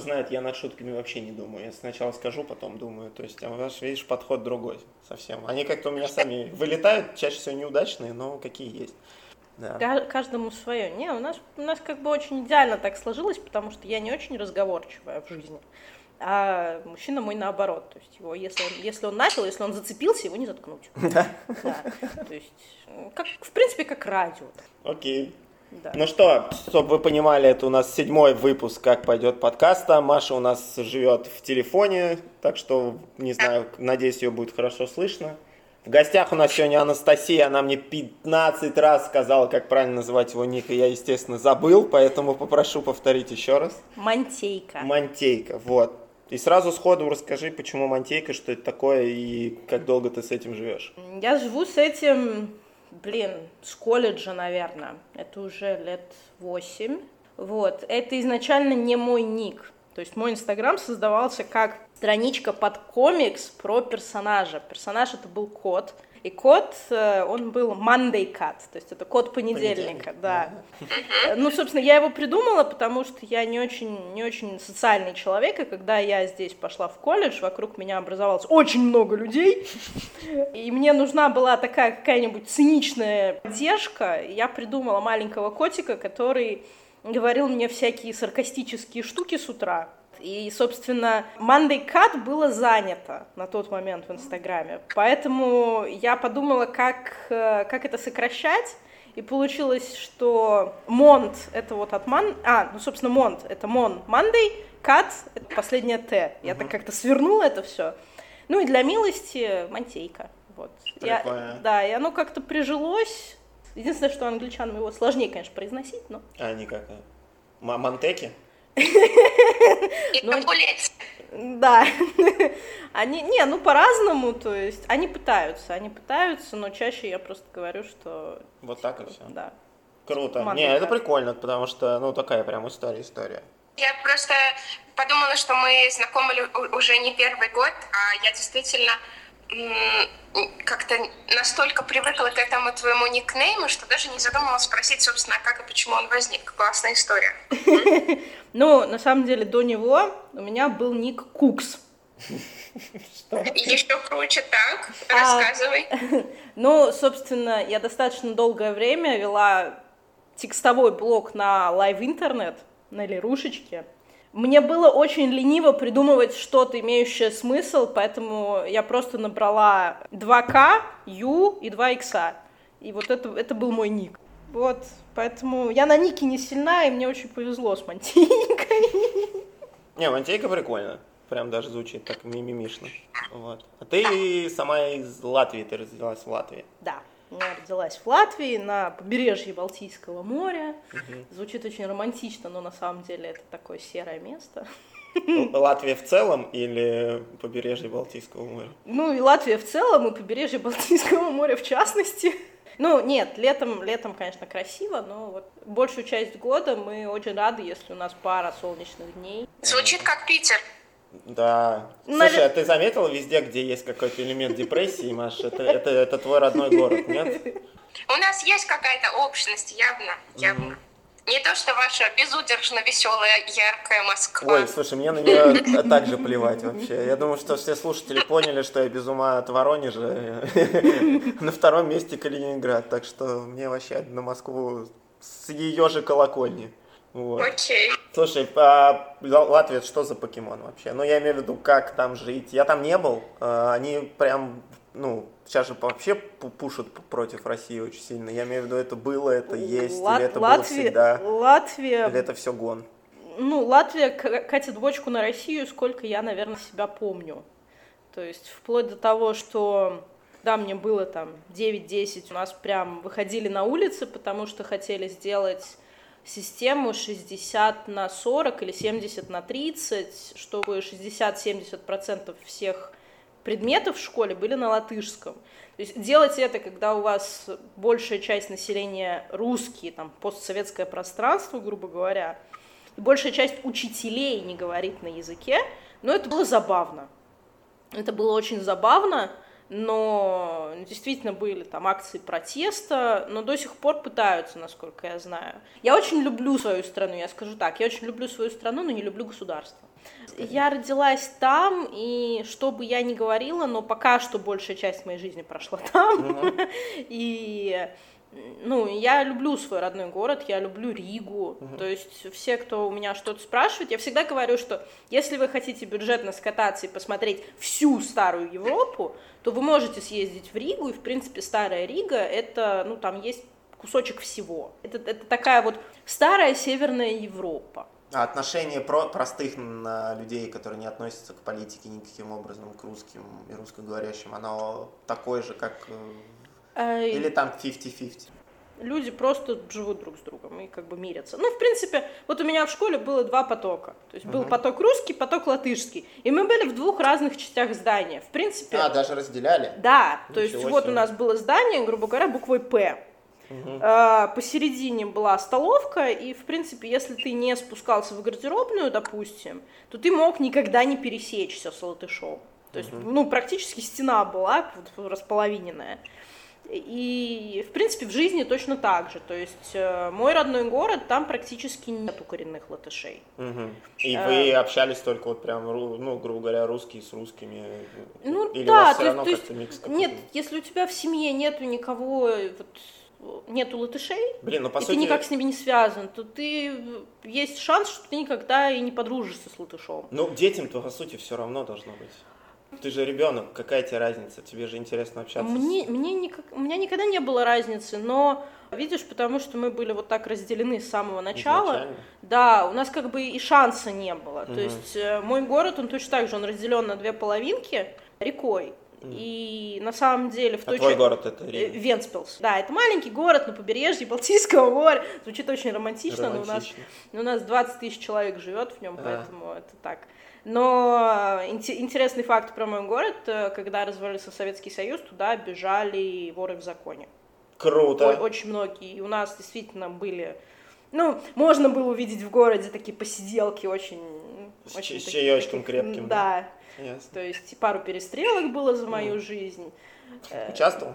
знает, я над шутками вообще не думаю. Я сначала скажу, потом думаю. То есть, а у вас, видишь, подход другой совсем. Они как-то у меня сами вылетают, чаще всего неудачные, но какие есть. Да. Каждому свое. Не, у нас, у нас как бы очень идеально так сложилось, потому что я не очень разговорчивая в жизни. А мужчина мой наоборот. То есть его, если он, если он начал, если он зацепился, его не заткнуть. Да. да. То есть, как, в принципе, как радио. Окей. Да. Ну что, чтобы вы понимали, это у нас седьмой выпуск «Как пойдет подкаста». Маша у нас живет в телефоне, так что, не знаю, надеюсь, ее будет хорошо слышно. В гостях у нас сегодня Анастасия, она мне 15 раз сказала, как правильно называть его ник, и я, естественно, забыл, поэтому попрошу повторить еще раз. Мантейка. Мантейка, вот. И сразу сходу расскажи, почему мантейка, что это такое и как долго ты с этим живешь. Я живу с этим блин, с колледжа, наверное. Это уже лет восемь. Вот. Это изначально не мой ник. То есть мой инстаграм создавался как страничка под комикс про персонажа. Персонаж это был кот. И код, э, он был Monday Cut, то есть это код понедельника, Понедельник. да. Ну, собственно, я его придумала, потому что я не очень, не очень социальный человек, и когда я здесь пошла в колледж, вокруг меня образовалось очень много людей, и мне нужна была такая какая-нибудь циничная поддержка, и я придумала маленького котика, который говорил мне всякие саркастические штуки с утра, и, собственно, Monday Cut было занято на тот момент в Инстаграме. Поэтому я подумала, как, э, как это сокращать. И получилось, что Монт это вот от Ман... А, ну, собственно, Монт это Мон Monday, Cut это последнее Т. Я так как-то свернула это все. Ну и для милости Монтейка. Вот. Я, да, и оно как-то прижилось. Единственное, что англичанам его сложнее, конечно, произносить, но... А, никак. Монтеки? И ну, Да. Они, не, ну по-разному, то есть они пытаются, они пытаются, но чаще я просто говорю, что... Вот так и все? Да. Круто. Не, это прикольно, потому что, ну, такая прям история, история. Я просто подумала, что мы знакомы уже не первый год, а я действительно как-то настолько привыкла к этому твоему никнейму, что даже не задумывалась спросить, собственно, как и почему он возник. Классная история. Ну, на самом деле, до него у меня был ник Кукс. Еще круче так. А, Рассказывай. Ну, собственно, я достаточно долгое время вела текстовой блог на Live Интернет, на Лерушечке. Мне было очень лениво придумывать что-то, имеющее смысл, поэтому я просто набрала 2К, U и 2X. И вот это, это был мой ник. Вот, поэтому я на нике не сильна, и мне очень повезло с Мантейкой. Не, Мантейка прикольно. Прям даже звучит так мимимишно. Вот. А ты сама из Латвии, ты родилась в Латвии. Да. Я родилась в Латвии, на побережье Балтийского моря. Угу. Звучит очень романтично, но на самом деле это такое серое место. Латвия в целом или побережье Балтийского моря? Ну, и Латвия в целом, и побережье Балтийского моря в частности. Ну, нет, летом, летом, конечно, красиво, но вот большую часть года мы очень рады, если у нас пара солнечных дней. Звучит как Питер. Да. Навер... Слушай, а ты заметила везде, где есть какой-то элемент депрессии, Маша? Это, это, это твой родной город, нет? У нас есть какая-то общность, явно, явно. Mm-hmm. Не то, что ваша безудержно веселая, яркая Москва. Ой, слушай, мне на нее так же плевать вообще. Я думаю, что все слушатели поняли, что я без ума от Воронежа. На втором месте Калининград. Так что мне вообще на Москву с ее же колокольни. Вот. Окей. Слушай, а Латвия что за покемон вообще? Ну, я имею в виду, как там жить. Я там не был. А, они прям, ну, сейчас же вообще пушат против России очень сильно. Я имею в виду, это было, это есть, Лат- или это Латвия, было всегда. Латвия... Или это все гон? Ну, Латвия катит бочку на Россию, сколько я, наверное, себя помню. То есть вплоть до того, что да, мне было там 9-10, у нас прям выходили на улицы, потому что хотели сделать систему 60 на 40 или 70 на 30, чтобы 60-70% всех предметов в школе были на латышском. То есть делать это, когда у вас большая часть населения русские, там, постсоветское пространство, грубо говоря, и большая часть учителей не говорит на языке, но это было забавно. Это было очень забавно, но действительно были там акции протеста, но до сих пор пытаются, насколько я знаю. Я очень люблю свою страну, я скажу так, я очень люблю свою страну, но не люблю государство. Я родилась там, и что бы я ни говорила, но пока что большая часть моей жизни прошла там. Uh-huh. И ну, я люблю свой родной город, я люблю Ригу, uh-huh. то есть все, кто у меня что-то спрашивает, я всегда говорю, что если вы хотите бюджетно скататься и посмотреть всю старую Европу, то вы можете съездить в Ригу, и, в принципе, старая Рига, это, ну, там есть кусочек всего. Это, это такая вот старая Северная Европа. А отношение про простых людей, которые не относятся к политике никаким образом, к русским и русскоговорящим, оно такое же, как э, Или там 50-50? Люди просто живут друг с другом и как бы мирятся. Ну, в принципе, вот у меня в школе было два потока. То есть был поток русский, поток латышский. И мы были в двух разных частях здания. В принципе... А, даже разделяли? Да. Ничего то есть себе. вот у нас было здание, грубо говоря, буквой «П». Угу. посередине была столовка, и, в принципе, если ты не спускался в гардеробную, допустим, то ты мог никогда не пересечься с латышом. То есть, угу. ну, практически стена была вот, располовиненная. И, в принципе, в жизни точно так же. То есть э, мой родной город, там практически нету коренных латышей. Угу. И а, вы общались только вот прям, ну, грубо говоря, русские с русскими? Ну Или да, у вас то, равно то есть, микс нет, если у тебя в семье нету никого, вот, нету латышей, Блин, ну, по и сути... ты никак с ними не связан, то ты есть шанс, что ты никогда и не подружишься с латышом. Ну, детям-то, по сути, все равно должно быть. Ты же ребенок, какая тебе разница? Тебе же интересно общаться. Мне, мне никак, у меня никогда не было разницы, но видишь, потому что мы были вот так разделены с самого начала. Изначально? Да, у нас как бы и шанса не было. Угу. То есть э, мой город, он точно так же, он разделен на две половинки рекой. И на самом деле в а той твой город это Рига? Венспилс. Да, это маленький город на побережье Балтийского моря. Звучит очень романтично, романтично. но у нас, у нас 20 тысяч человек живет в нем, а. поэтому это так. Но интересный факт про мой город, э, когда развалился Советский Союз, туда бежали воры в законе. Круто. Очень многие. И у нас действительно были... Ну, можно было увидеть в городе такие посиделки очень... С, очень с такие, чаечком таких, крепким. Да. Ясно. То есть пару перестрелок было за мою mm. жизнь. Э, Участвовал?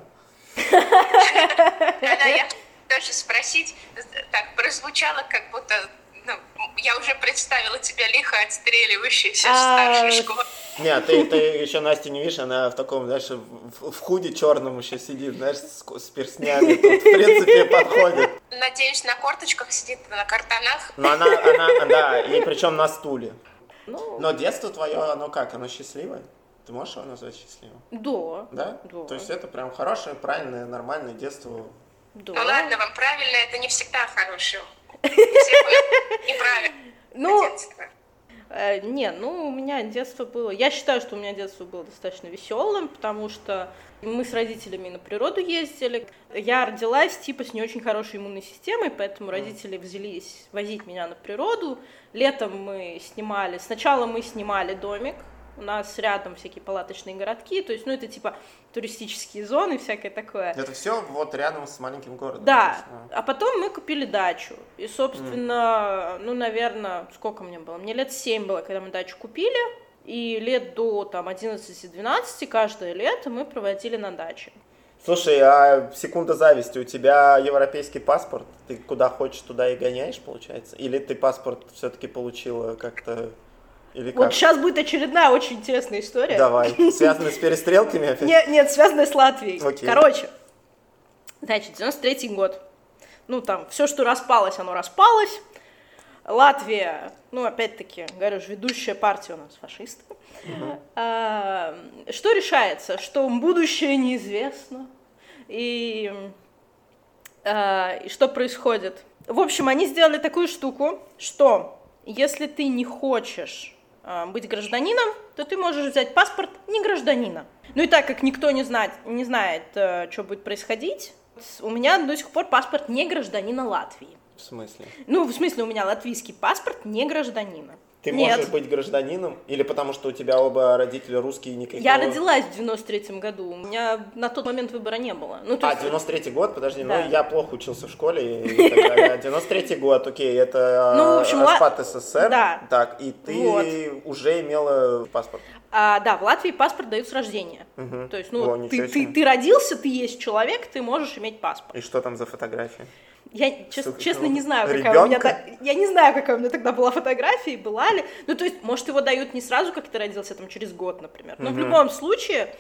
Да, я тоже спросить, так прозвучало, как будто ну, я уже представила тебя лихо отстреливающейся а... старшей школы. Нет, ты, ты еще Настя не видишь, она в таком, знаешь, в, в худе черном еще сидит, знаешь, с, с перстнями, тут, в принципе, подходит. Надеюсь, на корточках сидит, на картонах. Но она, она, да, и причем на стуле. Ну... Но детство твое, оно как, оно счастливое? Ты можешь его назвать счастливым? Да. Да? Да. То есть это прям хорошее, правильное, нормальное детство? Да. Ну ладно, вам правильно, это не всегда хорошее. Неправильно. Ну, э, не, ну, у меня детство было... Я считаю, что у меня детство было достаточно веселым, потому что мы с родителями на природу ездили. Я родилась типа с не очень хорошей иммунной системой, поэтому родители взялись возить меня на природу. Летом мы снимали... Сначала мы снимали домик, у нас рядом всякие палаточные городки, то есть, ну, это типа туристические зоны, всякое такое. Это все вот рядом с маленьким городом. Да, а потом мы купили дачу, и, собственно, mm. ну, наверное, сколько мне было? Мне лет 7 было, когда мы дачу купили, и лет до там 11-12 каждое лето мы проводили на даче. Слушай, а секунда зависти, у тебя европейский паспорт, ты куда хочешь, туда и гоняешь, получается? Или ты паспорт все-таки получила как-то или как? Вот сейчас будет очередная очень интересная история. Давай. Связанная с перестрелками опять? Нет, нет, связанная с Латвией. Окей. Короче, значит, 93 год. Ну, там, все, что распалось, оно распалось. Латвия, ну, опять-таки, говорю же, ведущая партия у нас фашисты. Угу. А, что решается? Что будущее неизвестно. И, а, и что происходит? В общем, они сделали такую штуку, что если ты не хочешь быть гражданином, то ты можешь взять паспорт не гражданина. Ну и так как никто не знает, не знает, э, что будет происходить, у меня до сих пор паспорт не гражданина Латвии. В смысле? Ну, в смысле, у меня латвийский паспорт не гражданина. Ты Нет. можешь быть гражданином? Или потому что у тебя оба родителя русские никакого... Я родилась в 93-м году, у меня на тот момент выбора не было. Ну, А, есть- 93-й год, подожди, Да. ну я плохо учился в школе и так далее. 93-й год, окей, это Ну, в общем, ла- распад СССР. Да. Так, и ты Вот. уже имела паспорт. А, да, в Латвии паспорт дают с рождения. Мгм. То есть, ну, О, ты, ты, ты родился, ты есть человек, ты можешь иметь паспорт. И что там за фотография? Я чес- Сука, честно не знаю, какая у меня та- я не знаю, какая у меня тогда была фотография, была ли. Ну, то есть, может, его дают не сразу, как ты родился, там, через год, например. Но в любом случае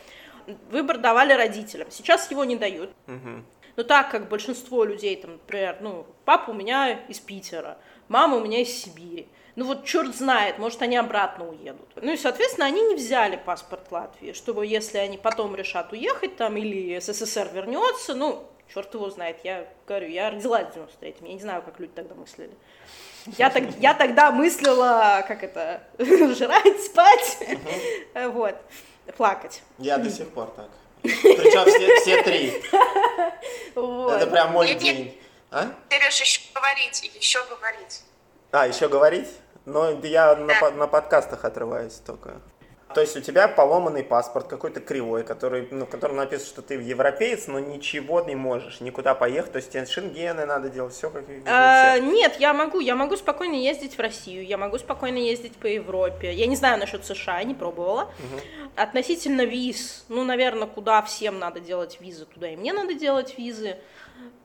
выбор давали родителям. Сейчас его не дают. Мгм. Но так как большинство людей, там, например, ну, папа у меня из Питера, мама у меня из Сибири. Ну вот черт знает, может, они обратно уедут. Ну и, соответственно, они не взяли паспорт Латвии, чтобы если они потом решат уехать там или СССР вернется, ну, черт его знает, я говорю, я родилась в 93-м, я не знаю, как люди тогда мыслили. Я, так, я тогда мыслила, как это, жрать, спать, вот, плакать. Я до сих пор так. Причем все, все три. Вот. Это прям мой Нет, нет. день. А? Сереж, еще говорить, и еще говорить. А, еще говорить? Но я на, по- на подкастах отрываюсь только. То есть у тебя поломанный паспорт, какой-то кривой, который, ну, в котором написано, что ты европеец, но ничего не можешь, никуда поехать. То есть тебе шенгены надо делать, все как А, нет, я могу, я могу спокойно ездить в Россию, я могу спокойно ездить по Европе. Я не знаю насчет США, не пробовала. Относительно виз, ну, наверное, куда всем надо делать визы, туда и мне надо делать визы.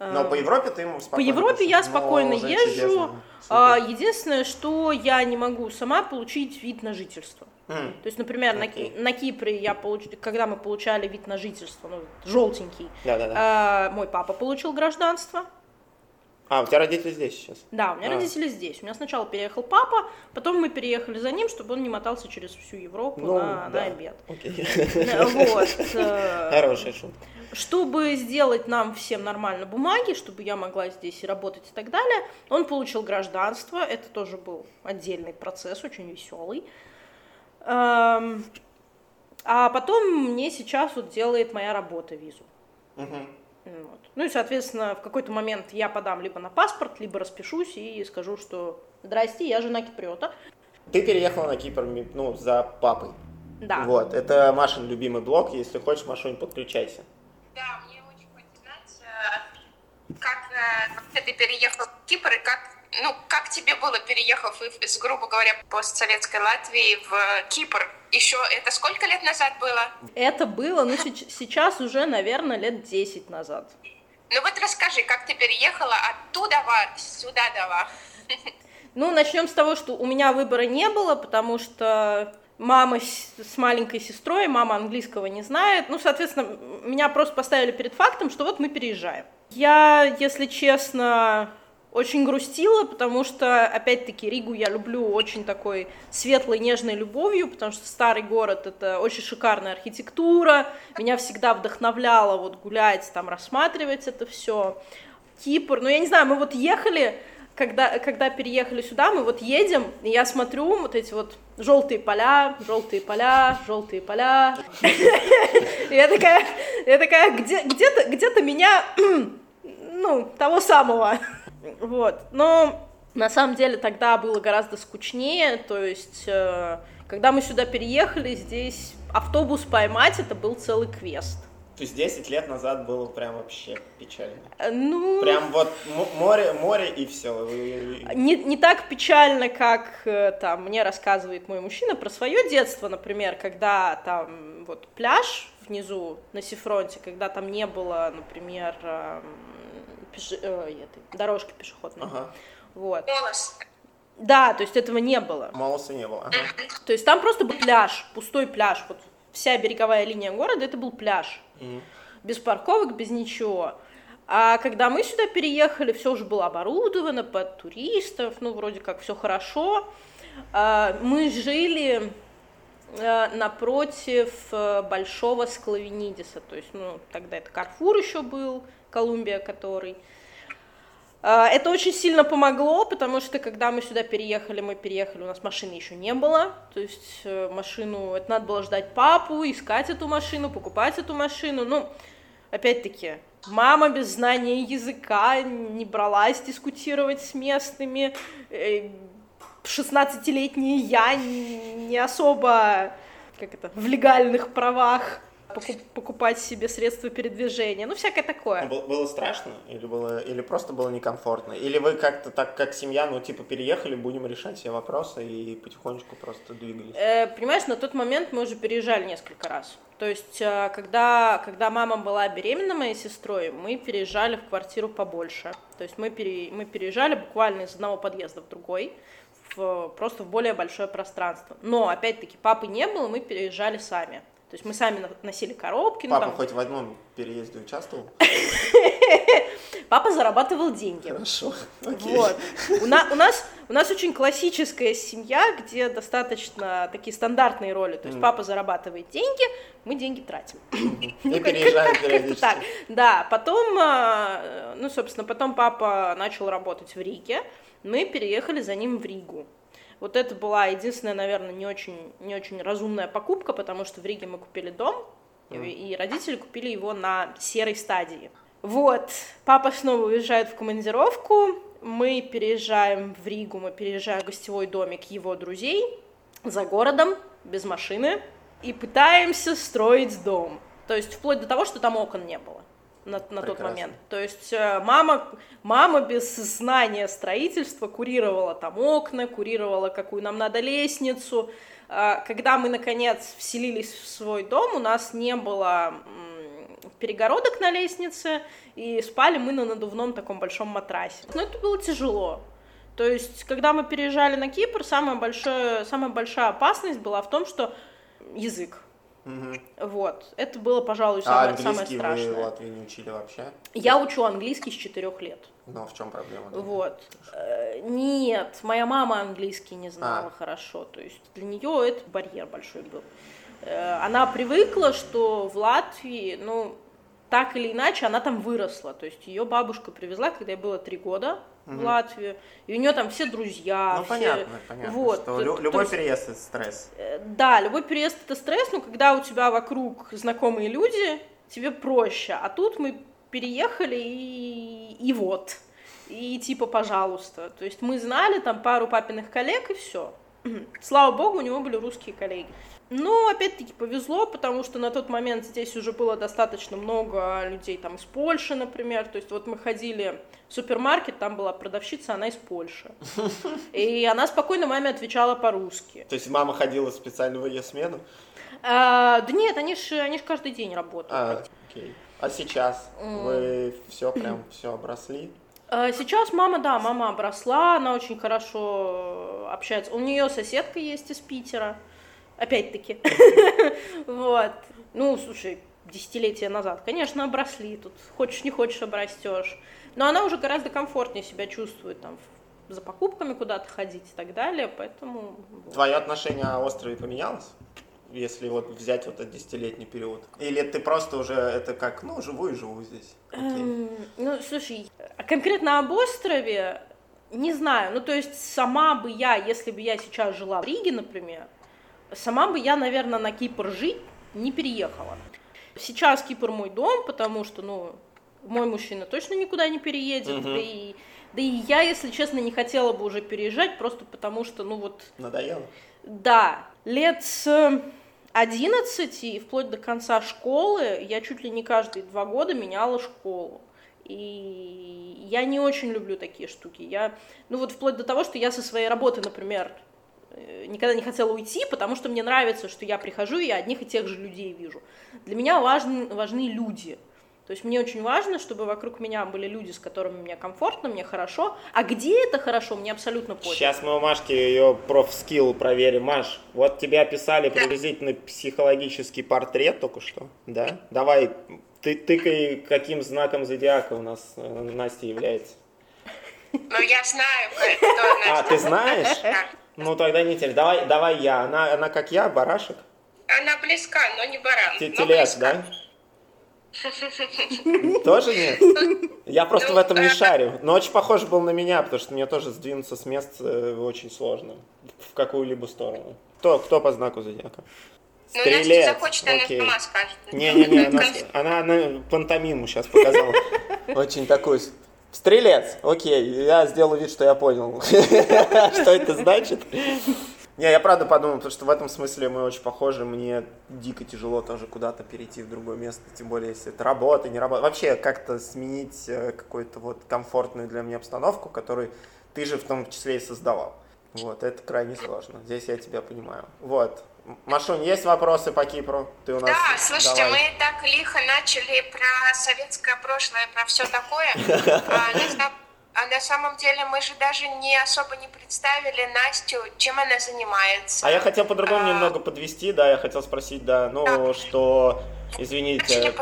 Но по Европе ты ему По спокойно Европе я пошел. Спокойно уже езжу. А, единственное, что я не могу сама получить вид на жительство. То есть, например, на, Окей. на Кипре я получ... когда мы получали вид на жительство, ну, желтенький, Да-да-да. а, мой папа получил гражданство. А, у тебя родители здесь сейчас? Да, у меня А. родители здесь. У меня сначала переехал папа, потом мы переехали за ним, чтобы он не мотался через всю Европу Ну, на, на да. обед. Окей. Э, Вот. э, Хорошая шутка. Чтобы сделать нам всем нормально бумаги, чтобы я могла здесь и работать и так далее, он получил гражданство. Это тоже был отдельный процесс, очень веселый. Эм, А потом мне сейчас вот делает моя работа визу. Мгм. Вот. Ну и, соответственно, в какой-то момент я подам либо на паспорт, либо распишусь и скажу, что «Здрасте, я жена Киприота». Ты переехала на Кипр, ну, за папой. Да. Вот, это Машин любимый блог. Если хочешь, Машунь, подключайся. Да, мне очень хочется знать, как э, вообще ты переехал в Кипр и как, ну, как тебе было, переехав из, грубо говоря, постсоветской Латвии в Кипр? Еще это сколько лет назад было? Это было, ну, сейчас уже, наверное, лет 10 назад. Ну вот расскажи, как ты переехала оттуда сюда дала? Ну, начнем с того, что у меня выбора не было, потому что мама с маленькой сестрой, мама английского не знает. Ну, соответственно, меня просто поставили перед фактом, что вот мы переезжаем. Я, если честно, очень грустила, потому что, опять-таки, Ригу я люблю очень такой светлой, нежной любовью, потому что старый город — это очень шикарная архитектура, меня всегда вдохновляло вот гулять, там, рассматривать это все. Кипр, ну, я не знаю, мы вот ехали, когда, когда переехали сюда, мы вот едем, и я смотрю вот эти вот желтые поля, желтые поля, желтые поля. Я такая, я такая, где, где-то, где-то меня, ну, того самого. Вот, но на самом деле тогда было гораздо скучнее, то есть, э, когда мы сюда переехали, здесь автобус поймать, это был целый квест. То есть 10 лет назад было прям вообще печально. Э, Ну, Прям вот море, море и все. не, не так печально, как э, там мне рассказывает мой мужчина про свое детство, например, когда там вот пляж внизу на Сифронте, когда там не было, например, эм, пеше- э, этой, дорожки пешеходной. Ага. Вот. Голос. Да, то есть этого не было. Молоса не было. Ага. То есть там просто был пляж, пустой пляж. Вот вся береговая линия города это был пляж. Мгм. Без парковок, без ничего. А когда мы сюда переехали, все уже было оборудовано под туристов, ну, вроде как все хорошо. А, Мы жили э, напротив э, большого Склавенидиса, то есть, ну, тогда это Карфур еще был, Колумбия который. А, Это очень сильно помогло, потому что когда мы сюда переехали, мы переехали, у нас машины еще не было, то есть э, машину, это надо было ждать папу, искать эту машину, покупать эту машину, ну, опять-таки, мама без знания языка не бралась дискутировать с местными, э, 16-летняя я не особо, как это, в легальных правах покупать себе средства передвижения, ну, всякое такое. Было, было страшно или, было, или просто было некомфортно? Или вы как-то так, как семья, ну, типа, переехали, будем решать все вопросы и потихонечку просто двигались? Э, понимаешь, на тот момент мы уже переезжали несколько раз. То есть, э, когда, когда мама была беременна моей сестрой, мы переезжали в квартиру побольше. То есть мы, пере, мы переезжали буквально из одного подъезда в другой, в, просто в более большое пространство. Но, опять-таки, папы не было, мы переезжали сами. То есть мы сами носили коробки. Папа ну, там... хоть в одном переезде участвовал? Папа зарабатывал деньги. Хорошо. Окей. Вот. У, на, у, нас, у нас очень классическая семья, где достаточно такие стандартные роли. То есть mm. папа зарабатывает деньги, мы деньги тратим. И ну, переезжаем. Так. Да, потом, а, ну, собственно, потом папа начал работать в Риге, мы переехали за ним в Ригу. Вот это была единственная, наверное, не очень, не очень разумная покупка, потому что в Риге мы купили дом, mm. и родители купили его на серой стадии. Вот, папа снова уезжает в командировку, мы переезжаем в Ригу, мы переезжаем в гостевой домик его друзей за городом, без машины, и пытаемся строить дом. То есть вплоть до того, что там окон не было на, на тот момент. То есть э, мама, мама без знания строительства курировала там окна, курировала, какую нам надо лестницу. А, когда мы, наконец, вселились в свой дом, у нас не было перегородок на лестнице, и спали мы на надувном таком большом матрасе. Но это было тяжело. То есть, когда мы переезжали на Кипр, самая большая, самая большая опасность была в том, что язык. Угу. Вот. Это было, пожалуй, самое, а самое страшное. вы в Латвии не учили вообще? Я учу английский с четырех лет. Но в чем проблема? Вот. Э, нет, моя мама английский не знала а. хорошо. То есть для нее это барьер большой был. Э, она привыкла, что в Латвии, ну, так или иначе, она там выросла. То есть ее бабушка привезла, когда ей было три года угу. в Латвию, и у нее там все друзья. Ну, все... понятно, понятно, вот. что лю- любой есть, переезд это стресс. Э, да, любой переезд это стресс, но когда у тебя вокруг знакомые люди, тебе проще. А тут мы переехали и, и вот. И типа, пожалуйста. То есть мы знали там пару папиных коллег и все. Слава богу, у него были русские коллеги. Но, опять-таки, повезло, потому что на тот момент здесь уже было достаточно много людей там из Польши, например. То есть вот мы ходили в супермаркет, там была продавщица, она из Польши. И она спокойно маме отвечала по-русски. То есть мама ходила специально в ее смену? А, да нет, они же они ж каждый день работают. А, окей. А сейчас вы все прям все обросли? А, сейчас мама, да, мама обросла, она очень хорошо общается. У нее соседка есть из Питера опять-таки. Вот. Ну, слушай, десятилетия назад, конечно, обросли, тут хочешь не хочешь обрастешь. Но она уже гораздо комфортнее себя чувствует там за покупками куда-то ходить и так далее, поэтому... Твое отношение о острове поменялось? Если вот взять вот этот десятилетний период? Или ты просто уже это как, ну, живу и живу здесь? Эм, ну, слушай, конкретно об острове не знаю. Ну, то есть сама бы я, если бы я сейчас жила в Риге, например, Сама бы я, наверное, на Кипр жить не переехала. Сейчас Кипр мой дом, потому что, ну, мой мужчина точно никуда не переедет, угу. да и да и я, если честно, не хотела бы уже переезжать, просто потому что, ну вот... Надоело? Да. Лет с 11 и вплоть до конца школы я чуть ли не каждые два года меняла школу. И я не очень люблю такие штуки. Я, ну вот вплоть до того, что я со своей работы, например, никогда не хотела уйти, потому что мне нравится, что я прихожу и одних и тех же людей вижу. Для меня важны, важны люди. То есть мне очень важно, чтобы вокруг меня были люди, с которыми мне комфортно, мне хорошо. А где это хорошо, мне абсолютно пофиг. Сейчас мы у Машки ее профскилл проверим. Маш, вот тебе описали приблизительно психологический портрет только что, да? Давай, ты тыкай, каким знаком зодиака у нас э, Настя является. Ну, я знаю, кто Настя. А, ты знаешь? Ну тогда не тель. Давай, давай я. Она, она как я, барашек? Она близка, но не баран. Телец, да? Тоже нет? Я просто в этом не шарю. Но очень похож был на меня, потому что мне тоже сдвинуться с места э, очень сложно. В какую-либо сторону. Кто, кто по знаку зодиака? Ну, Стрелец. Ну, Настя захочет, она Окей. сама скажет. Не-не-не, она, она, она пантомиму сейчас показала. Очень такой Стрелец, окей, я сделаю вид, что я понял, что это значит. Не, я правда подумал, потому что в этом смысле мы очень похожи, мне дико тяжело тоже куда-то перейти в другое место, тем более если это работа, не работа. Вообще как-то сменить э, какую-то вот комфортную для меня обстановку, которую ты же в том числе и создавал. Вот, это крайне сложно. Здесь я тебя понимаю. Вот. Машунь, есть вопросы по Кипру? Ты у нас... Да, слушайте, Давай. мы так лихо начали про советское прошлое, про все такое. А, а на самом деле мы же даже не особо не представили Настю, чем она занимается. А я хотел по-другому а... немного подвести, да, я хотел спросить, да, ну, да. что, извините,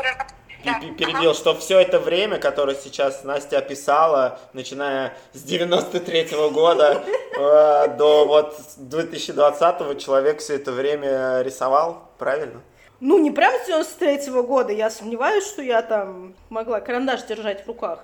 да. перебил, ага. что все это время, которое сейчас Настя описала, начиная с 93-го года э, до вот 2020-го, человек все это время рисовал, правильно? Ну, не прям с 93-го года, я сомневаюсь, что я там могла карандаш держать в руках.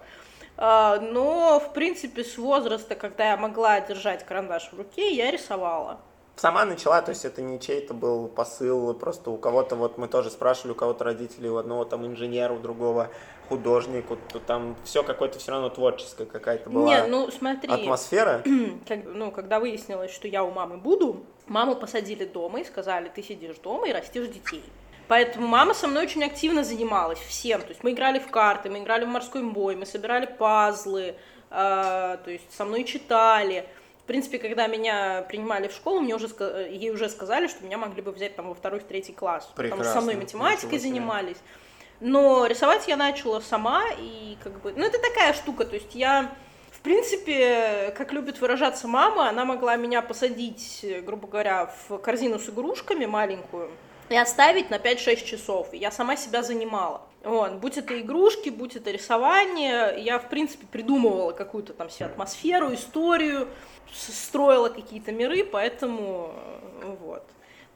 А, но, в принципе, с возраста, когда я могла держать карандаш в руке, я рисовала. Сама начала, то есть это не чей-то был посыл, просто у кого-то, вот мы тоже спрашивали, у кого-то родителей, у одного там инженер, у другого художник, вот, там все какое-то все равно творческое какая-то была Нет, ну смотри, атмосфера. Как, ну, когда выяснилось, что я у мамы буду, маму посадили дома и сказали, ты сидишь дома и растишь детей. Поэтому мама со мной очень активно занималась всем. То есть мы играли в карты, мы играли в морской бой, мы собирали пазлы, э, то есть со мной читали. В принципе, когда меня принимали в школу, мне уже, ей уже сказали, что меня могли бы взять там во второй, в третий класс. Прекрасно. Потому что со мной математикой занимались. Но рисовать я начала сама, и как бы... Ну, это такая штука, то есть я... В принципе, как любит выражаться мама, она могла меня посадить, грубо говоря, в корзину с игрушками маленькую, и оставить на 5-6 часов. Я сама себя занимала. Вот. Будь это игрушки, будь это рисование, я, в принципе, придумывала какую-то там себе атмосферу, историю, строила какие-то миры, поэтому э, вот.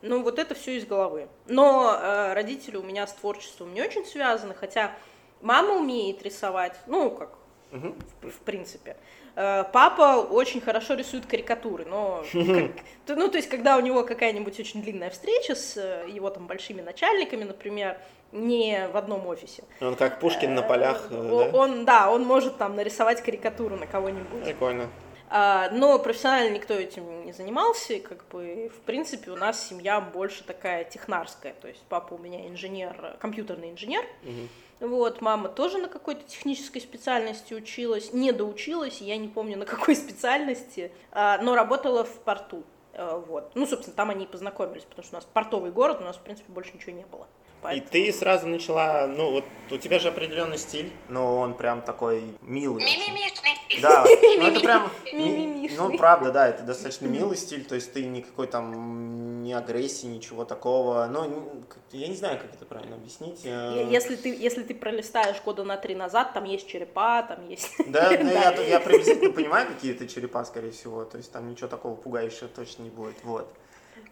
Ну, вот это все из головы. Но э, родители у меня с творчеством не очень связаны, хотя мама умеет рисовать, ну, как, угу. в, в принципе. Э, папа очень хорошо рисует карикатуры, но, как, ну, то есть, когда у него какая-нибудь очень длинная встреча с э, его там большими начальниками, например, не в одном офисе. Он как Пушкин на полях, э, да? Он, да, он может там нарисовать карикатуру на кого-нибудь. Прикольно. А, но профессионально никто этим не занимался, и как бы, в принципе, у нас семья больше такая технарская, то есть папа у меня инженер, компьютерный инженер, угу. Вот, мама тоже на какой-то технической специальности училась, не доучилась, я не помню на какой специальности, а, но работала в порту. А, вот. Ну, собственно, там они и познакомились, потому что у нас портовый город, у нас, в принципе, больше ничего не было. Поэтому... И ты сразу начала, ну вот у тебя же определенный стиль, но он прям такой милый. Мимимишный. Да, ну это прям, ну правда, да, это достаточно милый стиль, то есть ты никакой там ни агрессии, ничего такого, ну я не знаю, как это правильно объяснить. Э. Если ты, если ты пролистаешь года на три назад, там есть черепа, там есть... Да, ну я, я приблизительно понимаю, какие это черепа, скорее всего, то есть там ничего такого пугающего точно не будет, вот.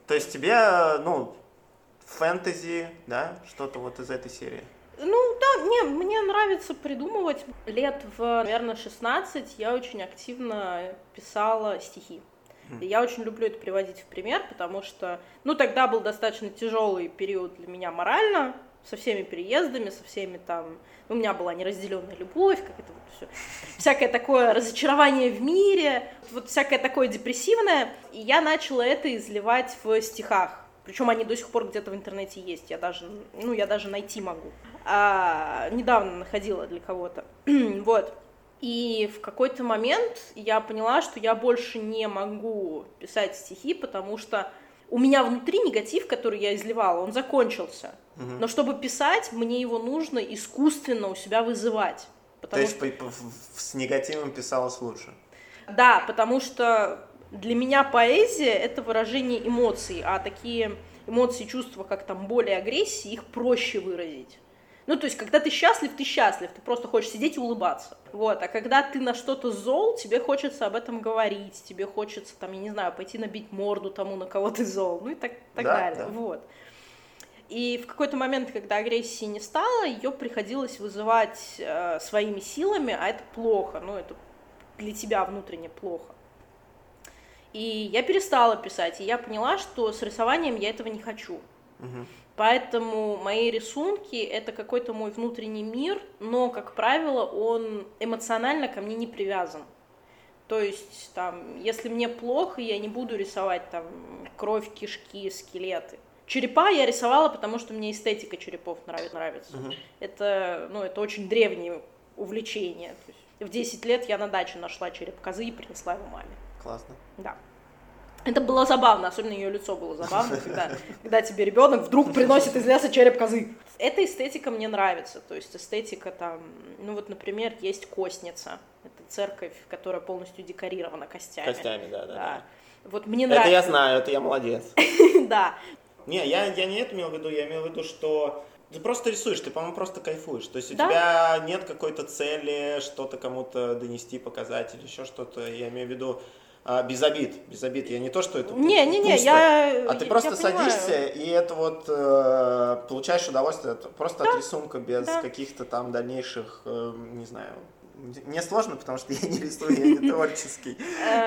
То есть тебе, ну, фэнтези, да, что-то вот из этой серии? Ну да, не, мне нравится придумывать. Лет в, наверное, 16 я очень активно писала стихи. Я очень люблю это приводить в пример, потому что, ну, тогда был достаточно тяжелый период для меня морально, со всеми переездами, со всеми там... У меня была неразделенная любовь, как это вот все. Всякое такое разочарование в мире, вот всякое такое депрессивное. И я начала это изливать в стихах. Причем они до сих пор где-то в интернете есть. Я даже, ну, я даже найти могу. А, недавно находила для кого-то. вот. И в какой-то момент я поняла, что я больше не могу писать стихи, потому что у меня внутри негатив, который я изливала, он закончился. Угу. Но чтобы писать, мне его нужно искусственно у себя вызывать. То есть что... с негативом писалось лучше? Да, потому что для меня поэзия — это выражение эмоций, а такие эмоции, чувства, как там боль и агрессия, их проще выразить. Ну, то есть, когда ты счастлив, ты счастлив, ты просто хочешь сидеть и улыбаться. Вот, а когда ты на что-то зол, тебе хочется об этом говорить, тебе хочется, там, я не знаю, пойти набить морду тому, на кого ты зол, ну и так, так да, далее, да. вот. И в какой-то момент, когда агрессии не стало, ее приходилось вызывать э, своими силами, а это плохо, ну, это для тебя внутренне плохо. И я перестала писать, и я поняла, что с рисованием я этого не хочу. Мгм. Поэтому мои рисунки это какой-то мой внутренний мир, но, как правило, он эмоционально ко мне не привязан. То есть, там, если мне плохо, я не буду рисовать там кровь, кишки, скелеты. Черепа я рисовала, потому что мне эстетика черепов нрав- нравится. Мгм. Это, ну, это очень древнее увлечение. В 10 лет я на даче нашла череп козы и принесла его маме. Классно. Да. Это было забавно, особенно ее лицо было забавно, когда, когда тебе ребенок вдруг приносит из леса череп козы. Эта эстетика мне нравится, то есть эстетика там, ну вот, например, есть Костница, это церковь, которая полностью декорирована костями. Костями, да, да. Да. Вот мне Это я нравится. знаю, это я молодец. Да. Не, я, я не это имел в виду, я имел в виду, что ты просто рисуешь, ты, по-моему, просто кайфуешь. То есть у Да. тебя нет какой-то цели что-то кому-то донести, показать или еще что-то. Я имею в виду а, без обид, без обид. Я не то, что это Не, не, не, я. А ты я просто понимаю. садишься, и это вот э, получаешь удовольствие от- просто от рисунка, без Да. каких-то там дальнейших, э, не знаю. Мне сложно, потому что я не рисую, я не творческий.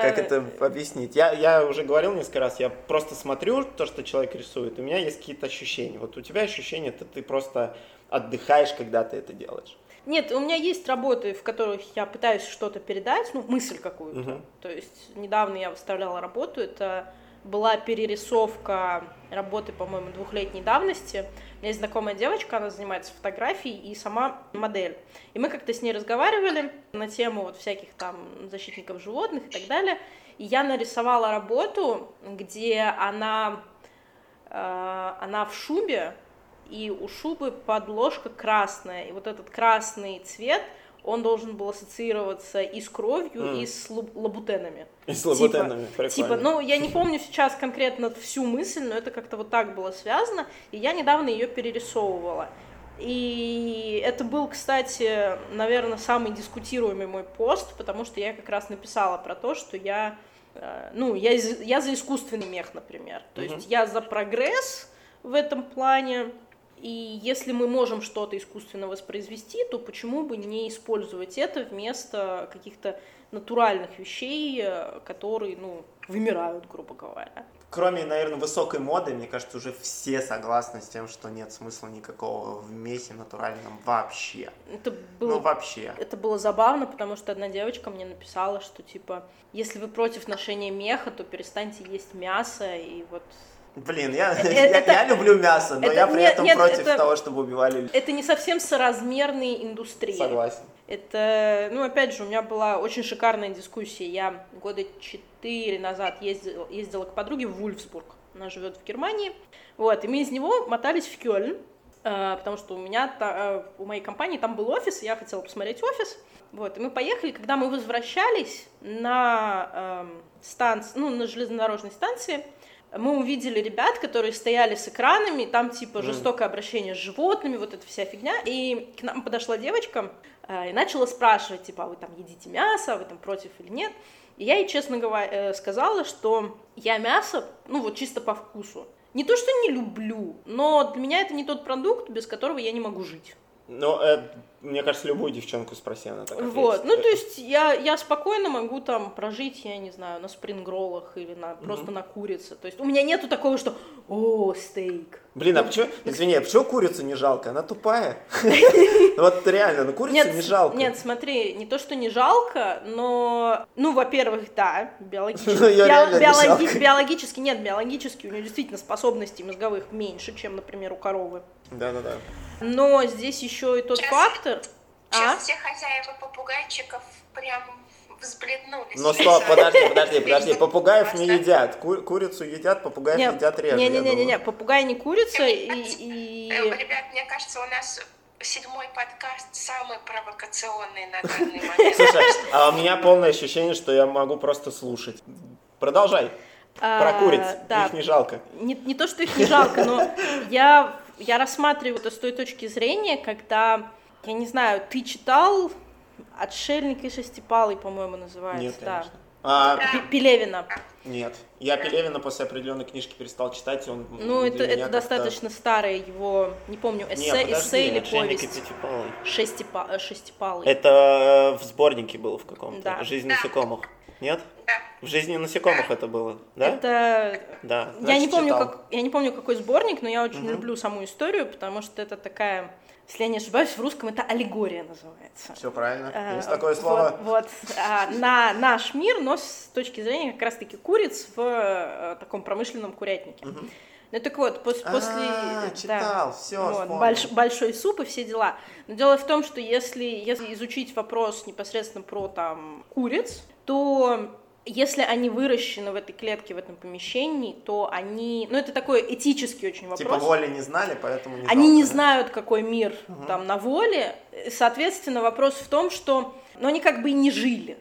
Как Э, это объяснить? Я, я уже говорил несколько раз, я просто смотрю то, что человек рисует, у меня есть какие-то ощущения. Вот у тебя ощущения, это ты просто отдыхаешь, когда ты это делаешь. Нет, у меня есть работы, в которых я пытаюсь что-то передать, ну, мысль какую-то. Мгм. То есть недавно я выставляла работу, это была перерисовка работы, по-моему, двухлетней давности. У меня есть знакомая девочка, она занимается фотографией и сама модель. И мы как-то с ней разговаривали на тему вот всяких там защитников животных и так далее. И я нарисовала работу, где она, э, она в шубе, и у шубы подложка красная, и вот этот красный цвет, он должен был ассоциироваться и с кровью, М. и с лаб- лабутенами. И с лабутенами, Типа, прикольно. ну, я не помню сейчас конкретно всю мысль, но это как-то вот так было связано, и я недавно ее перерисовывала. И это был, кстати, наверное, самый дискутируемый мой пост, потому что я как раз написала про то, что я, э, ну, я, я за искусственный мех, например. То Мгм. есть я за прогресс в этом плане, и если мы можем что-то искусственно воспроизвести, то почему бы не использовать это вместо каких-то натуральных вещей, э, которые, ну, вымирают, грубо говоря. Кроме, наверное, высокой моды, мне кажется, уже все согласны с тем, что нет смысла никакого в мехе натуральном вообще. Это Ну, было, вообще. это было забавно, потому что одна девочка мне написала, что, типа, если вы против ношения меха, то перестаньте есть мясо, и вот... Блин, я, Э, я, это- я люблю мясо, но это- я при нет, этом нет, против это- того, чтобы убивали людей. Это не совсем соразмерные индустрии. Согласен. Это, ну, опять же, у меня была очень шикарная дискуссия. Я года четыре назад ездила, ездила к подруге в Вульфсбург. Она живет в Германии. Вот, и мы из него мотались в Кёльн, э, потому что у меня, э, у моей компании там был офис, и я хотела посмотреть офис. Вот, и мы поехали, когда мы возвращались на эм, станц- ну, на железнодорожной станции, мы увидели ребят, которые стояли с экранами, там типа жестокое обращение с животными, вот эта вся фигня. И к нам подошла девочка э, и начала спрашивать, типа, а вы там едите мясо, а вы там против или нет. И я ей, честно говоря, сказала, что я мясо, ну вот чисто по вкусу. Не то, что не люблю, но для меня это не тот продукт, без которого я не могу жить. Ну, э, мне кажется, любую девчонку спроси, она так Вот, ответит. ну то есть я, я спокойно могу там прожить, я не знаю, на спрингроллах или на, просто на курице. То есть у меня нету такого, что «О, стейк». Блин, а почему, извини, а почему курицу не жалко? Она тупая. Вот реально, ну курицу не жалко. Нет, смотри, не то, что не жалко, но, ну, во-первых, да, биологически, Ну, биологически, нет, биологически у нее действительно способностей мозговых меньше, чем, например, у коровы. Да-да-да. Но здесь еще и тот Сейчас- фактор... А? Сейчас все хозяева попугайчиков прям взбледнулись. Но стоп, подожди, подожди, подожди, попугаев не едят. Ку- курицу едят, попугаев Не, едят реже. не, я не, не, не, не, думаю. попугай не курица и, Э, и... Ребят, мне кажется, у нас седьмой подкаст самый провокационный на данный момент. Слушай, а у меня полное ощущение, что я могу просто слушать. Продолжай. Про а, куриц. да, Их не жалко. не, не то, что их не жалко, но я, я рассматриваю это с той точки зрения, когда, я не знаю, ты читал «Отшельник и шестипалый», по-моему, называется, Нет, да. А, Пелевина. нет. Я Пелевина после определенной книжки перестал читать, он Ну, это, это достаточно старое его, не помню, эссе, подожди, эссе или «Отшельник и повесть. Пятипалый». Шестипа- шестипалый. Это э, в сборнике было в каком-то. Да. «Жизнь Да. насекомых». Нет? Да. В жизни насекомых это было, да? Это... Да. я не помню, как я не помню какой сборник, но я очень угу. люблю саму историю, потому что это такая если я не ошибаюсь, в русском это аллегория называется. Все правильно. А, Есть такое слово. Вот, вот а, на наш мир, но с точки зрения как раз-таки куриц в а, таком промышленном курятнике. Угу. Ну так вот, пос, а, после... читал, да, все, вот, больш, большой суп и все дела. Но дело в том, что если, если изучить вопрос непосредственно про там куриц, то если они выращены в этой клетке, в этом помещении, то они, ну это такой этический очень вопрос. Типа воли не знали, поэтому не Они не знают, какой мир угу. там на воле. Соответственно, вопрос в том, что, ну они как бы и не жили.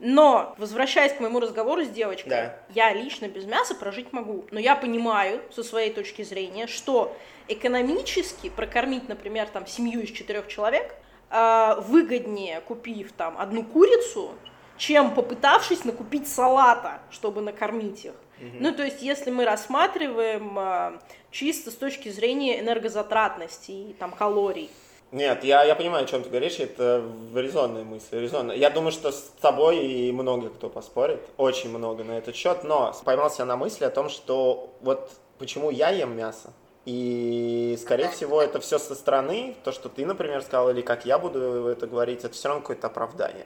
Но, возвращаясь к моему разговору с девочкой, да. я лично без мяса прожить могу. Но я понимаю, со своей точки зрения, что экономически прокормить, например, там семью из четырех человек, а, выгоднее, купив там одну курицу, чем попытавшись накупить салата, чтобы накормить их. Угу. Ну, то есть, если мы рассматриваем э, чисто с точки зрения энергозатратности и там калорий. Нет, я, я понимаю, о чем ты говоришь, это резонная мысль, резонная. Я думаю, что с тобой и много кто поспорит, очень много на этот счет, но поймался на мысли о том, что вот почему я ем мясо, и, скорее всего, это все со стороны, то, что ты, например, сказал, или как я буду это говорить, это все равно какое-то оправдание.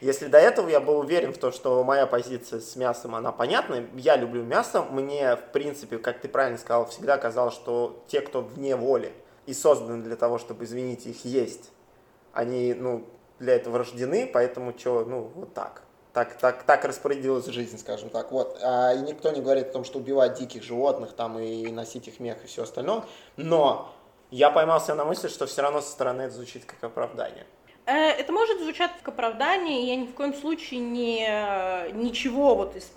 Если до этого я был уверен в том, что моя позиция с мясом, она понятна, я люблю мясо, мне, в принципе, как ты правильно сказал, всегда казалось, что те, кто вне воли и созданы для того, чтобы, извините, их есть, они, ну, для этого рождены, поэтому что, ну, вот так. Так, так, так распорядилась жизнь, скажем так. Вот. А, и никто не говорит о том, что убивать диких животных там и носить их мех и все остальное. Но я поймался на мысли, что все равно со стороны это звучит как оправдание. Э, это может звучать как оправдание, я ни в коем случае не, ничего вот из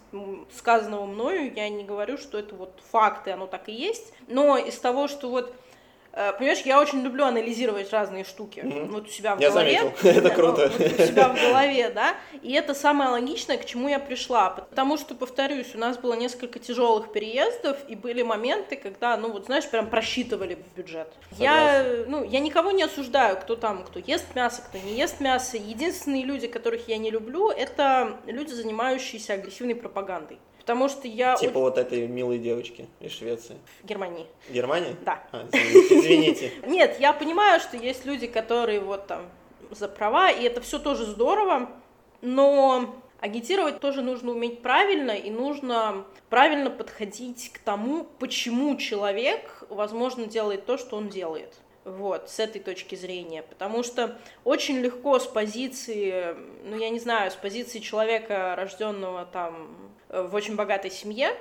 сказанного мною, я не говорю, что это вот факты, оно так и есть, но из того, что вот Э, понимаешь, я очень люблю анализировать разные штуки. Mm-hmm. Вот у себя в я голове. Заметил. это круто. Вот, вот у себя в голове, да. И это самое логичное, к чему я пришла. Потому что, повторюсь, у нас было несколько тяжелых переездов, и были моменты, когда, ну вот знаешь, прям просчитывали в бюджет. Согласен. Я, ну, я никого не осуждаю, кто там, кто ест мясо, кто не ест мясо. Единственные люди, которых я не люблю, это люди, занимающиеся агрессивной пропагандой. Потому что я... Типа вот этой милой девочки из Швеции. Германии. Германии? Да. А, извините. Нет, я понимаю, что есть люди, которые вот там за права, и это все тоже здорово, но агитировать тоже нужно уметь правильно, и нужно правильно подходить к тому, почему человек, возможно, делает то, что он делает. Вот, с этой точки зрения. Потому что очень легко с позиции, ну, я не знаю, с позиции человека, рожденного там в очень богатой семье,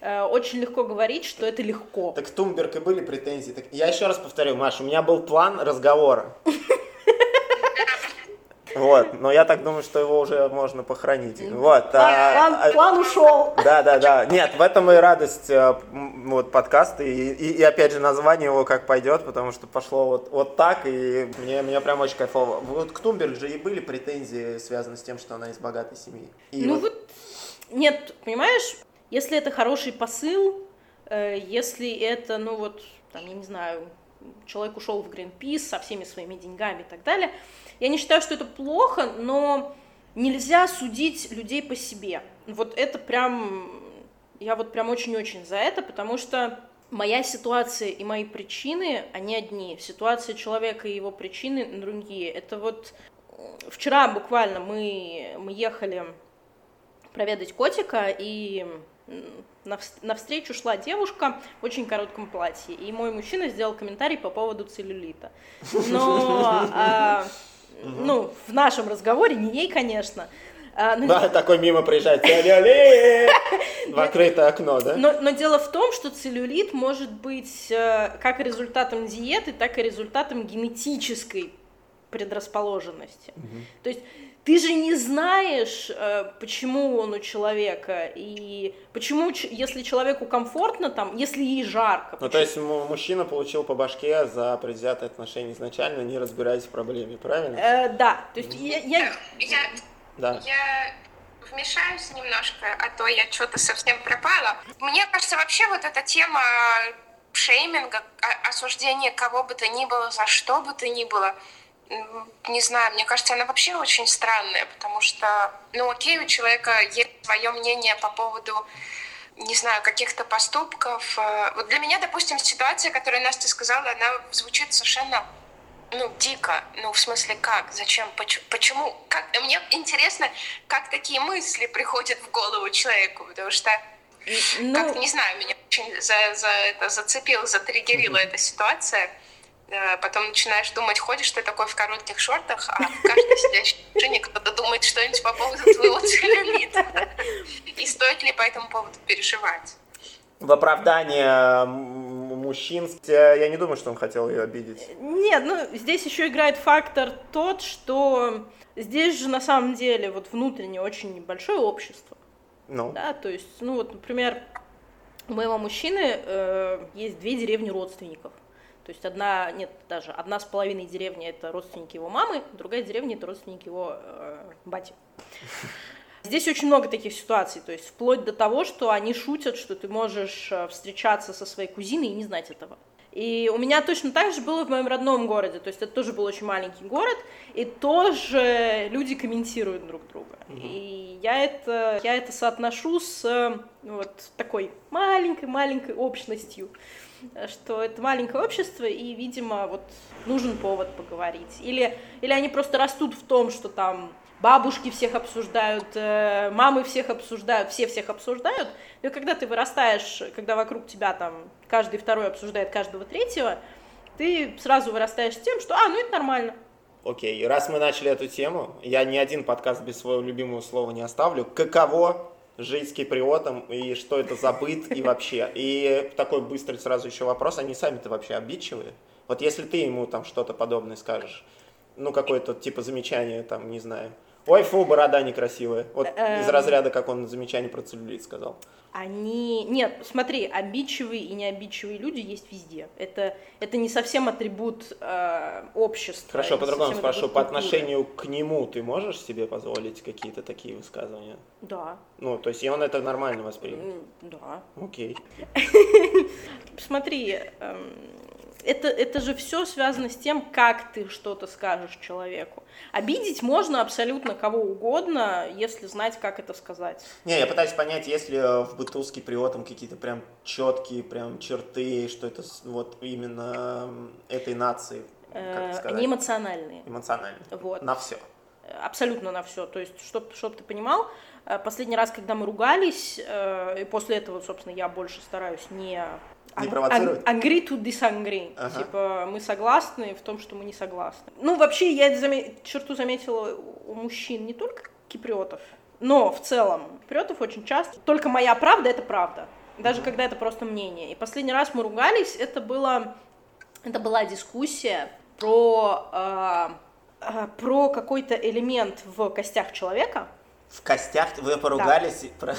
э, очень легко говорить, что это легко. Так Тумберг и были претензии. Так я еще раз повторю, Маша, у меня был план разговора. Вот, но я так думаю, что его уже можно похоронить. Вот. План, а, план, план ушел. Да, да, да. Нет, в этом и радость э, вот подкаста и, и, и опять же название его как пойдет, потому что пошло вот, вот так и мне мне прям очень кайфово. Вот к Тумберг же и были претензии связаны с тем, что она из богатой семьи. И ну вот, вот нет, понимаешь, если это хороший посыл, э, если это, ну вот, там, я не знаю, человек ушел в Greenpeace со всеми своими деньгами и так далее, я не считаю, что это плохо, но нельзя судить людей по себе. Вот это прям, я вот прям очень-очень за это, потому что моя ситуация и мои причины, они одни. Ситуация человека и его причины другие. Это вот вчера буквально мы, мы ехали проведать котика, и навстречу шла девушка в очень коротком платье, и мой мужчина сделал комментарий по поводу целлюлита. Но, а, ну, в нашем разговоре, не ей, конечно, а, ну, да, такой мимо проезжает целлюлит в открытое окно, да? Но, но дело в том, что целлюлит может быть э, как результатом диеты, так и результатом генетической предрасположенности. Угу. То есть ты же не знаешь, э, почему он у человека, и почему, если человеку комфортно там, если ей жарко. Ну, то есть мужчина получил по башке за предвзятые отношения изначально, не разбираясь в проблеме, правильно? Э, да, то есть я... Я, я, да. я вмешаюсь немножко, а то я что-то совсем пропала. Мне кажется, вообще вот эта тема шейминга, осуждения кого бы то ни было, за что бы то ни было, не знаю, мне кажется, она вообще очень странная, потому что, ну окей, у человека есть свое мнение по поводу не знаю, каких-то поступков. Э, вот для меня, допустим, ситуация, которую Настя сказала, она звучит совершенно ну, дико. Ну, в смысле, как? Зачем? Почему? Как? Мне интересно, как такие мысли приходят в голову человеку, потому что ну... как не знаю, меня очень за, за это зацепила, затриггерила эта ситуация. Э, потом начинаешь думать, ходишь ты такой в коротких шортах, а в каждой сидящей машине кто-то думает что-нибудь по поводу твоего целлюлита. И стоит ли по этому поводу переживать? В оправдание мужчин, я не думаю, что он хотел ее обидеть. Нет, ну здесь еще играет фактор тот, что здесь же на самом деле вот внутренне очень небольшое общество. Ну. Да, то есть, ну вот, например, у моего мужчины э, есть две деревни родственников. То есть одна, нет, даже одна с половиной деревни это родственники его мамы, другая деревня это родственники его э, бати. Здесь очень много таких ситуаций, то есть вплоть до того, что они шутят, что ты можешь э, встречаться со своей кузиной и не знать этого. И у меня точно так же было в моем родном городе, то есть это тоже был очень маленький город, и тоже люди комментируют друг друга. Угу. И я это, я это соотношу с э, вот такой маленькой-маленькой общностью что это маленькое общество, и, видимо, вот нужен повод поговорить. Или, или они просто растут в том, что там бабушки всех обсуждают, э, мамы всех обсуждают, все всех обсуждают. И когда ты вырастаешь, когда вокруг тебя там каждый второй обсуждает каждого третьего, ты сразу вырастаешь тем, что, а, ну это нормально. Окей, раз мы начали эту тему, я ни один подкаст без своего любимого слова не оставлю. Каково жить с киприотом, и что это за быт, и вообще. И такой быстрый сразу еще вопрос, они сами-то вообще обидчивые? Вот если ты ему там что-то подобное скажешь, ну, какое-то типа замечание, там, не знаю, Ой, фу, борода некрасивая. Вот из эм. разряда, как он замечание про целлюлит сказал. Они... Нет, смотри, обидчивые и необидчивые люди есть везде. Это, это не совсем атрибут э, общества. Хорошо, по-другому спрошу. По отношению к нему ты можешь себе позволить какие-то такие высказывания? Да. Ну, то есть и он это нормально воспримет? Да. Окей. Смотри, эм, это, это же все связано с тем, как ты что-то скажешь человеку. Обидеть можно абсолютно кого угодно, если знать, как это сказать. Не, я пытаюсь понять, есть ли э, в быту с киприотом какие-то прям четкие прям черты, что это вот именно этой нации. Э, они эмоциональные. Эмоциональные. Вот. На все. Абсолютно на все. То есть, чтобы чтоб ты понимал, э, последний раз, когда мы ругались, и после этого, собственно, я больше стараюсь не не провоцировать? Agree to disagree. Ага. Типа, мы согласны в том, что мы не согласны. Ну, вообще, я заме... черту заметила у мужчин не только киприотов, но в целом киприотов очень часто только моя правда — это правда. Даже когда это просто мнение. И последний раз мы ругались, это было... Это была дискуссия про, э, э, про какой-то элемент в костях человека, в костях вы поругались? Да.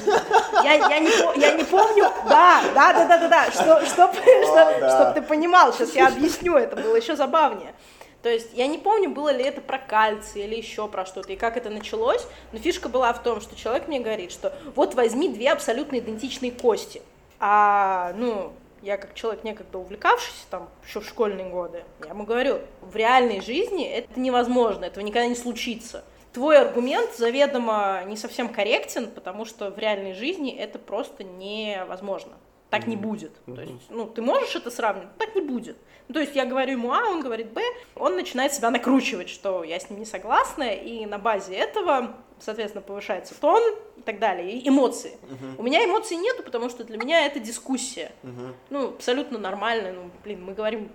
Я, я, не, я не помню, да, да, да, да, да, да, что, чтоб, О, что, да. чтоб ты понимал, сейчас я объясню, это было еще забавнее. То есть я не помню, было ли это про кальций или еще про что-то, и как это началось, но фишка была в том, что человек мне говорит, что вот возьми две абсолютно идентичные кости. А, ну, я как человек некогда увлекавшийся там еще в школьные годы, я ему говорю, в реальной жизни это невозможно, этого никогда не случится твой аргумент заведомо не совсем корректен, потому что в реальной жизни это просто невозможно. Так mm-hmm. не будет. Mm-hmm. То есть, ну, ты можешь это сравнивать, так не будет. Ну, то есть я говорю ему А, он говорит Б, он начинает себя накручивать, что я с ним не согласна, и на базе этого, соответственно, повышается тон и так далее, и эмоции. Uh-huh. У меня эмоций нету, потому что для меня это дискуссия. Uh-huh. Ну, абсолютно нормально. Ну, блин, мы говорим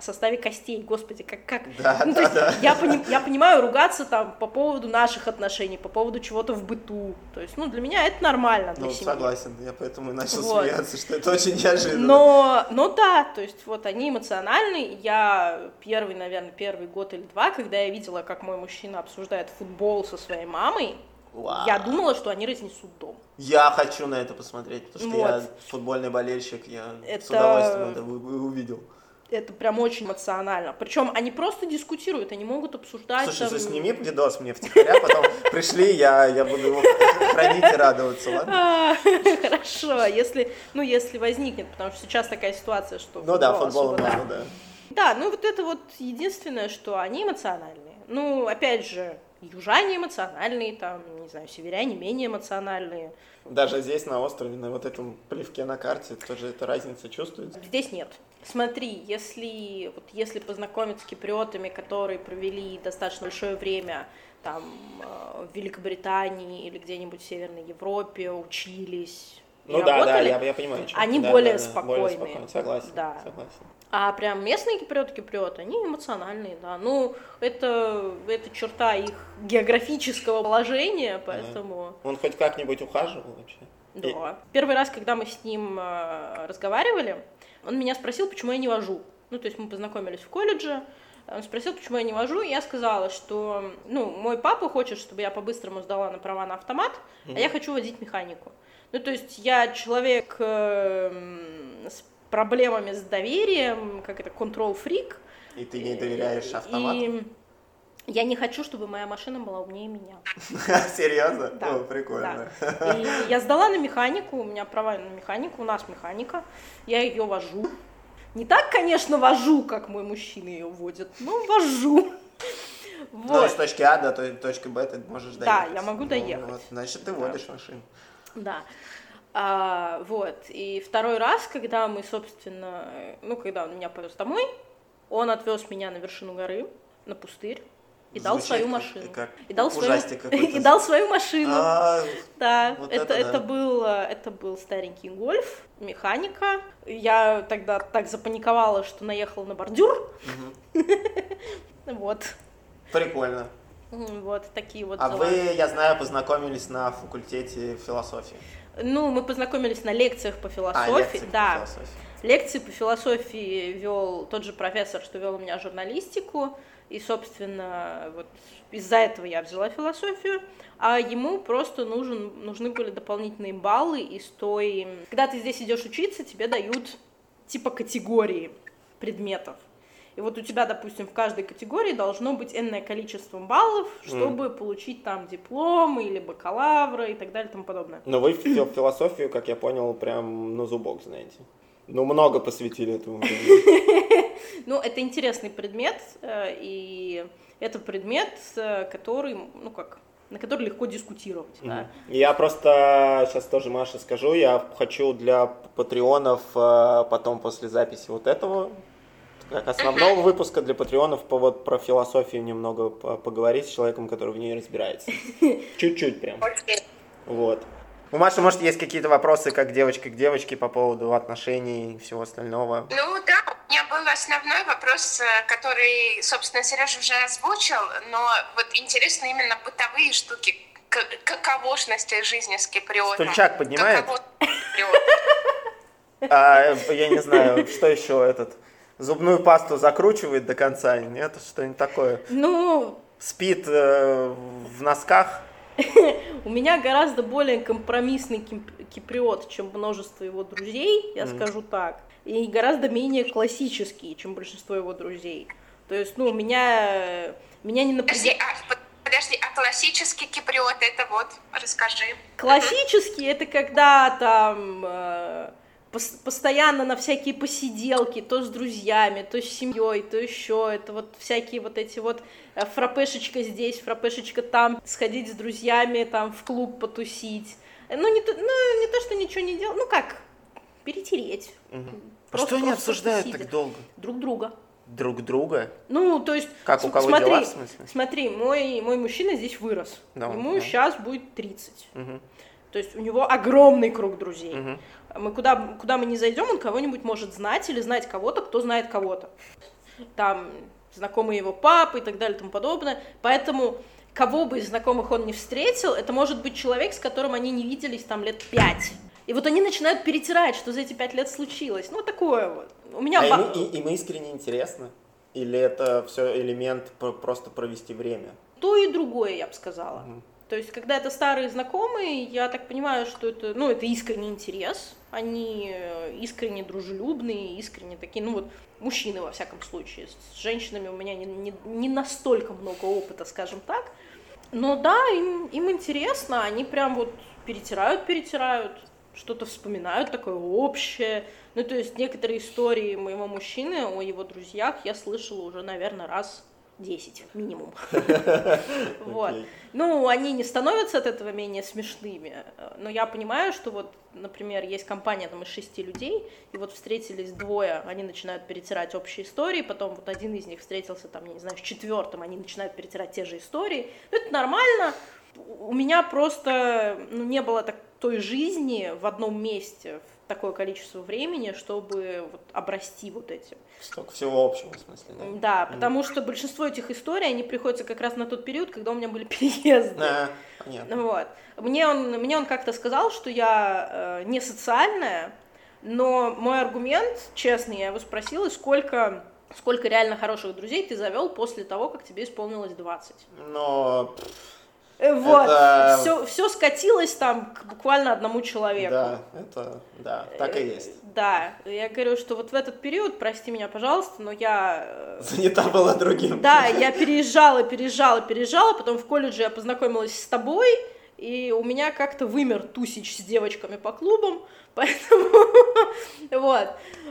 о составе костей, господи, как, как... Да, ну, да, есть, да. Я, пони, я понимаю ругаться там по поводу наших отношений, по поводу чего-то в быту, то есть, ну, для меня это нормально для ну, семьи. согласен, я поэтому и начал вот. смеяться, что это очень неожиданно. Но, но да, то есть, вот они эмоциональны, я первый, наверное, первый год или два, когда я видела, как мой мужчина обсуждает футбол со своей мамой, Вау. Я думала, что они разнесут дом. Я хочу на это посмотреть, потому что вот. я футбольный болельщик, я это... с удовольствием это увидел это прям очень эмоционально. Причем они просто дискутируют, они могут обсуждать. Слушай, там... сними видос мне втихаря, потом пришли, я, я буду его хранить и радоваться, ладно? Хорошо, если, ну, если возникнет, потому что сейчас такая ситуация, что... Ну да, футбол можно, да. Да, ну вот это вот единственное, что они эмоциональные. Ну, опять же, южане эмоциональные, там, не знаю, северяне менее эмоциональные. Даже здесь, на острове, на вот этом плевке на карте, тоже эта разница чувствуется? Здесь нет. Смотри, если, вот если познакомиться с киприотами, которые провели достаточно большое время там, э, в Великобритании или где-нибудь в Северной Европе, учились, ну да, да, я, я понимаю. Они да, более да, да, спокойные. Более спокойные. Согласен, да. согласен. А прям местные киприоты киприоты, они эмоциональные, да. Ну, это, это черта их географического положения, поэтому... Он хоть как-нибудь ухаживал вообще? Да. И... Первый раз, когда мы с ним э, разговаривали, он меня спросил, почему я не вожу. Ну, то есть мы познакомились в колледже, он спросил, почему я не вожу, и я сказала, что, ну, мой папа хочет, чтобы я по-быстрому сдала на права на автомат, mm-hmm. а я хочу водить механику. Ну, то есть я человек э, с проблемами с доверием, как это, control-фрик. И ты не доверяешь автомату? И я не хочу, чтобы моя машина была умнее меня. Серьезно? Да. О, прикольно. Да. И я сдала на механику, у меня права на механику, у нас механика, я ее вожу. Не так, конечно, вожу, как мой мужчина ее водит, но вожу. Вот. Ну, из точки А до точки Б ты можешь доехать. Да, я могу доехать. Ну, вот, значит, ты водишь да. машину. Да. А, вот. И второй раз, когда мы, собственно, ну, когда он меня повез домой, он отвез меня на вершину горы, на пустырь, и дал свою машину. Как и дал свою, и дал свою машину. А, да, вот это, это, был, это был старенький гольф, механика. Я тогда так запаниковала, что наехала на бордюр. Вот. Прикольно. Вот такие вот А дела. вы, я знаю, познакомились на факультете философии. Ну, мы познакомились на лекциях по философии. А, лекции по да. философии. Лекции по философии вел тот же профессор, что вел у меня журналистику. И, собственно, вот из-за этого я взяла философию. А ему просто нужен, нужны были дополнительные баллы из той... Когда ты здесь идешь учиться, тебе дают типа категории предметов. И вот у тебя, допустим, в каждой категории должно быть энное количество баллов, чтобы mm. получить там диплом или бакалавра и так далее и тому подобное. Но вы философию, как я понял, прям на зубок знаете. Ну, много посвятили этому. Ну, это интересный предмет, э, и это предмет, э, который, ну как, на который легко дискутировать. Mm-hmm. Да. Я просто сейчас тоже Маше скажу, я хочу для патреонов э, потом после записи вот этого как основного выпуска для патреонов по, вот, про философию немного поговорить с человеком, который в ней разбирается. Чуть-чуть прям. Вот. У Маши, может, есть какие-то вопросы, как девочка к девочке по поводу отношений и всего остального? Ну да, у меня был основной вопрос, э, который, собственно, Сережа уже озвучил, но вот интересно именно бытовые штуки, каковошности жизни с киприотом. Стульчак поднимает? А, я не знаю, что еще этот зубную пасту закручивает до конца, нет, что-нибудь такое. Ну... Спит э, в носках. У меня гораздо более компромиссный киприот, чем множество его друзей, я скажу так. И гораздо менее классический, чем большинство его друзей. То есть, ну, меня, меня не напрягает... Подожди, а классический киприот это вот, расскажи. Классический это когда там... Э, постоянно на всякие посиделки, то с друзьями, то с семьей, то еще, это вот всякие вот эти вот э, фрапешечка здесь, фрапешечка там, сходить с друзьями, там в клуб потусить. Ну, не то, ну, не то что ничего не делать, ну как, перетереть. Угу. Просто, а что они обсуждают так долго? Друг друга. Друг друга? Ну, то есть... Как, у кого смотри, дела, в смысле? Смотри, мой, мой мужчина здесь вырос. Да, Ему да. сейчас будет 30. Угу. То есть у него огромный круг друзей. Угу. Мы куда, куда мы не зайдем, он кого-нибудь может знать или знать кого-то, кто знает кого-то. Там знакомые его папы и так далее и тому подобное. Поэтому кого бы из знакомых он не встретил, это может быть человек, с которым они не виделись там лет пять. И вот они начинают перетирать, что за эти пять лет случилось. Ну, такое вот. У меня... А ему, и, им искренне интересно? Или это все элемент просто провести время? То и другое, я бы сказала. Угу. То есть, когда это старые знакомые, я так понимаю, что это, ну, это искренний интерес, они э, искренне дружелюбные, искренне такие, ну вот, мужчины во всяком случае. С женщинами у меня не, не, не настолько много опыта, скажем так. Но да, им, им интересно, они прям вот перетирают, перетирают. что-то вспоминают такое общее. Ну, то есть некоторые истории моего мужчины о его друзьях я слышала уже, наверное, раз 10 минимум. Вот. Ну, они не становятся от этого менее смешными, но я понимаю, что вот, например, есть компания там из шести людей, и вот встретились двое, они начинают перетирать общие истории, потом вот один из них встретился там, я не знаю, с четвертым, они начинают перетирать те же истории. Ну, это нормально. У меня просто ну, не было так, той жизни в одном месте, такое количество времени, чтобы вот обрасти вот этим. Столько всего общего, в смысле, да? Да, потому что большинство этих историй, они приходятся как раз на тот период, когда у меня были переезды. А, понятно. Вот. Мне он, мне он как-то сказал, что я э, не социальная, но мой аргумент, честный, я его спросила, сколько сколько реально хороших друзей ты завел после того, как тебе исполнилось 20? Но Э, вот, это... все, все скатилось там к буквально одному человеку. Да, это, да, так и есть. Э, да, я говорю, что вот в этот период, прости меня, пожалуйста, но я... Э, Занята была другим. Да, я переезжала, переезжала, переезжала, потом в колледже я познакомилась с тобой, и у меня как-то вымер тусич с девочками по клубам, поэтому вот.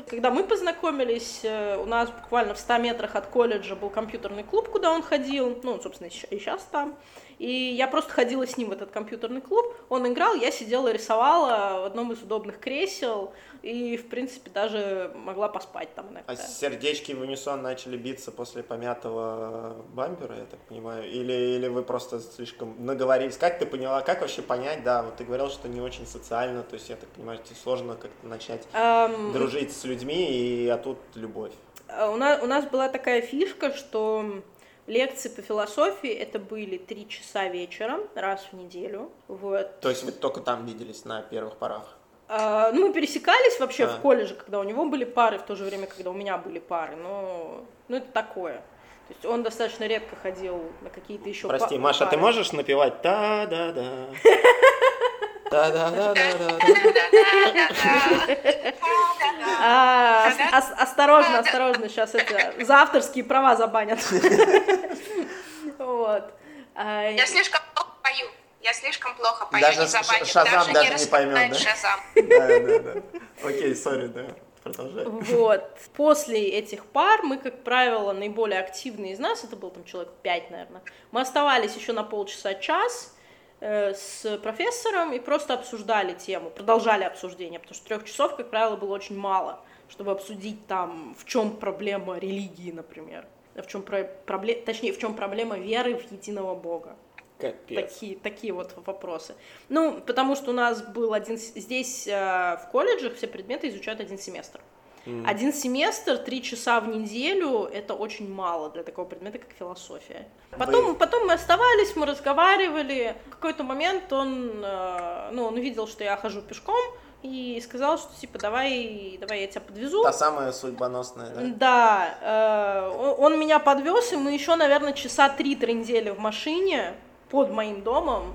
Когда мы познакомились, у нас буквально в 100 метрах от колледжа был компьютерный клуб, куда он ходил, ну, собственно, и сейчас там. И я просто ходила с ним в этот компьютерный клуб, он играл, я сидела рисовала в одном из удобных кресел, и, в принципе, даже могла поспать там иногда. А сердечки в унисон начали биться после помятого бампера, я так понимаю? Или, или вы просто слишком наговорились? Как ты поняла, как вообще понять, да, вот ты говорил, что не очень социально, то есть, я так понимаю, тебе сложно как-то начать um... дружить с людьми, и а тут любовь. У нас, у нас была такая фишка, что Лекции по философии это были три часа вечером, раз в неделю. Вот. То есть вы только там виделись на первых порах? А, ну, мы пересекались вообще а. в колледже, когда у него были пары, в то же время, когда у меня были пары. Но ну, это такое. То есть он достаточно редко ходил на какие-то еще Прости, па- Маша, пары. ты можешь напевать та-да-да? Да-да-да-да-да. Осторожно, осторожно, сейчас это за авторские права забанят. Вот. А, Я слишком плохо пою. Я слишком плохо пою, даже не забанят. Шазам даже, не поймет, да? Шазам. Да, да, да. Окей, сори, да. Продолжай. Вот. После этих пар мы, как правило, наиболее активные из нас, это был там человек пять, наверное, мы оставались еще на полчаса-час, с профессором и просто обсуждали тему, продолжали обсуждение, потому что трех часов, как правило, было очень мало, чтобы обсудить там, в чем проблема религии, например, в чем про- проблема, точнее, в чем проблема веры в единого Бога. Капец. Такие, такие вот вопросы. Ну, потому что у нас был один... Здесь э, в колледжах все предметы изучают один семестр. Mm. Один семестр, три часа в неделю, это очень мало для такого предмета, как философия. Потом, потом мы оставались, мы разговаривали. В какой-то момент он, э, ну, он увидел, что я хожу пешком, и сказал, что типа давай, давай я тебя подвезу. Та самая судьбоносная, да? Да, э, он меня подвез, и мы еще, наверное, часа три трындели в машине под моим домом.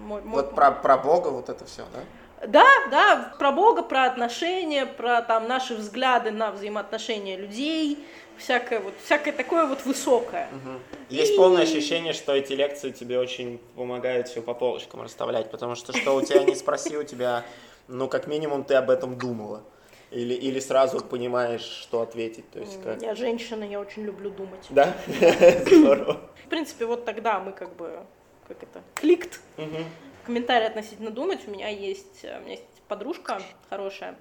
Мой, мой... Вот про, про Бога вот это все, да? Да, да, про Бога, про отношения, про там наши взгляды на взаимоотношения людей, всякое вот, всякое такое вот высокое. Угу. Есть и... полное ощущение, что эти лекции тебе очень помогают все по полочкам расставлять, потому что что у тебя не спроси, у тебя, ну, как минимум, ты об этом думала. Или, или сразу понимаешь, что ответить. То есть как... Я женщина, я очень люблю думать. Да? Здорово. В принципе, вот тогда мы как бы, как это, кликт. Угу комментарий относительно думать. У меня есть, э, у меня есть подружка хорошая,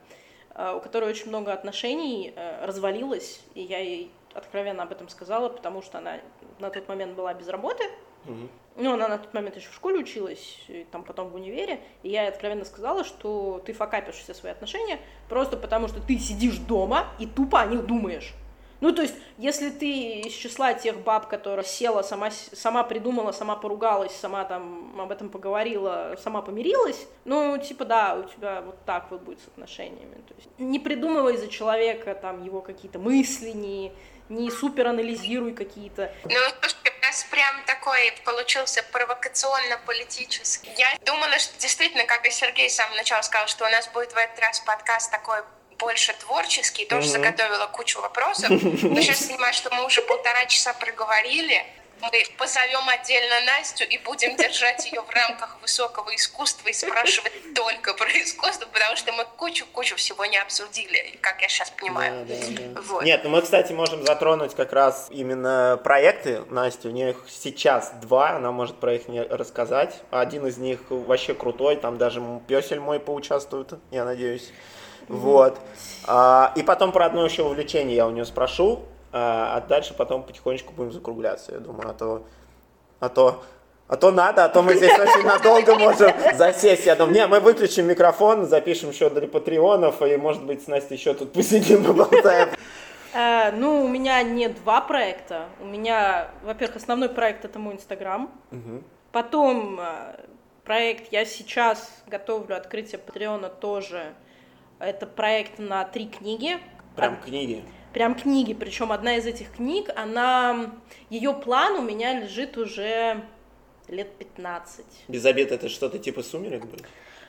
э, у которой очень много отношений э, развалилось, и я ей откровенно об этом сказала, потому что она на тот момент была без работы. Угу. Ну, она на тот момент еще в школе училась, и там потом в универе, и я ей откровенно сказала, что ты факапишь все свои отношения просто потому, что ты сидишь дома и тупо о них думаешь. Ну, то есть, если ты из числа тех баб, которая села, сама, сама придумала, сама поругалась, сама там об этом поговорила, сама помирилась, ну, типа, да, у тебя вот так вот будет с отношениями. То есть, не придумывай за человека там его какие-то мысли, не, не супер анализируй какие-то. Ну, слушай, у нас прям такой получился провокационно-политический. Я думала, что действительно, как и Сергей с самого начала сказал, что у нас будет в этот раз подкаст такой больше творческий, тоже mm-hmm. заготовила кучу вопросов. Но сейчас понимаю, что мы уже полтора часа проговорили. мы позовем отдельно Настю и будем держать ее в рамках высокого искусства и спрашивать только про искусство, потому что мы кучу-кучу всего не обсудили, как я сейчас понимаю. Да, да, да. Вот. Нет, ну мы, кстати, можем затронуть как раз именно проекты Насти. У нее сейчас два, она может про них рассказать. Один из них вообще крутой, там даже песель мой поучаствует, я надеюсь. Вот. А, и потом про одно еще увлечение я у нее спрошу, а, а дальше потом потихонечку будем закругляться, я думаю, а то, а то, а то надо, а то мы здесь очень надолго можем засесть. Я думаю, не, мы выключим микрофон, запишем еще для патреонов, и, может быть, с Настей еще тут посидим, поболтаем. Э, ну, у меня не два проекта. У меня, во-первых, основной проект это мой Инстаграм. Потом э, проект я сейчас готовлю открытие Патреона тоже это проект на три книги. Прям книги? Прям книги, причем одна из этих книг, она, ее план у меня лежит уже лет 15. Без обед это что-то типа сумерек будет?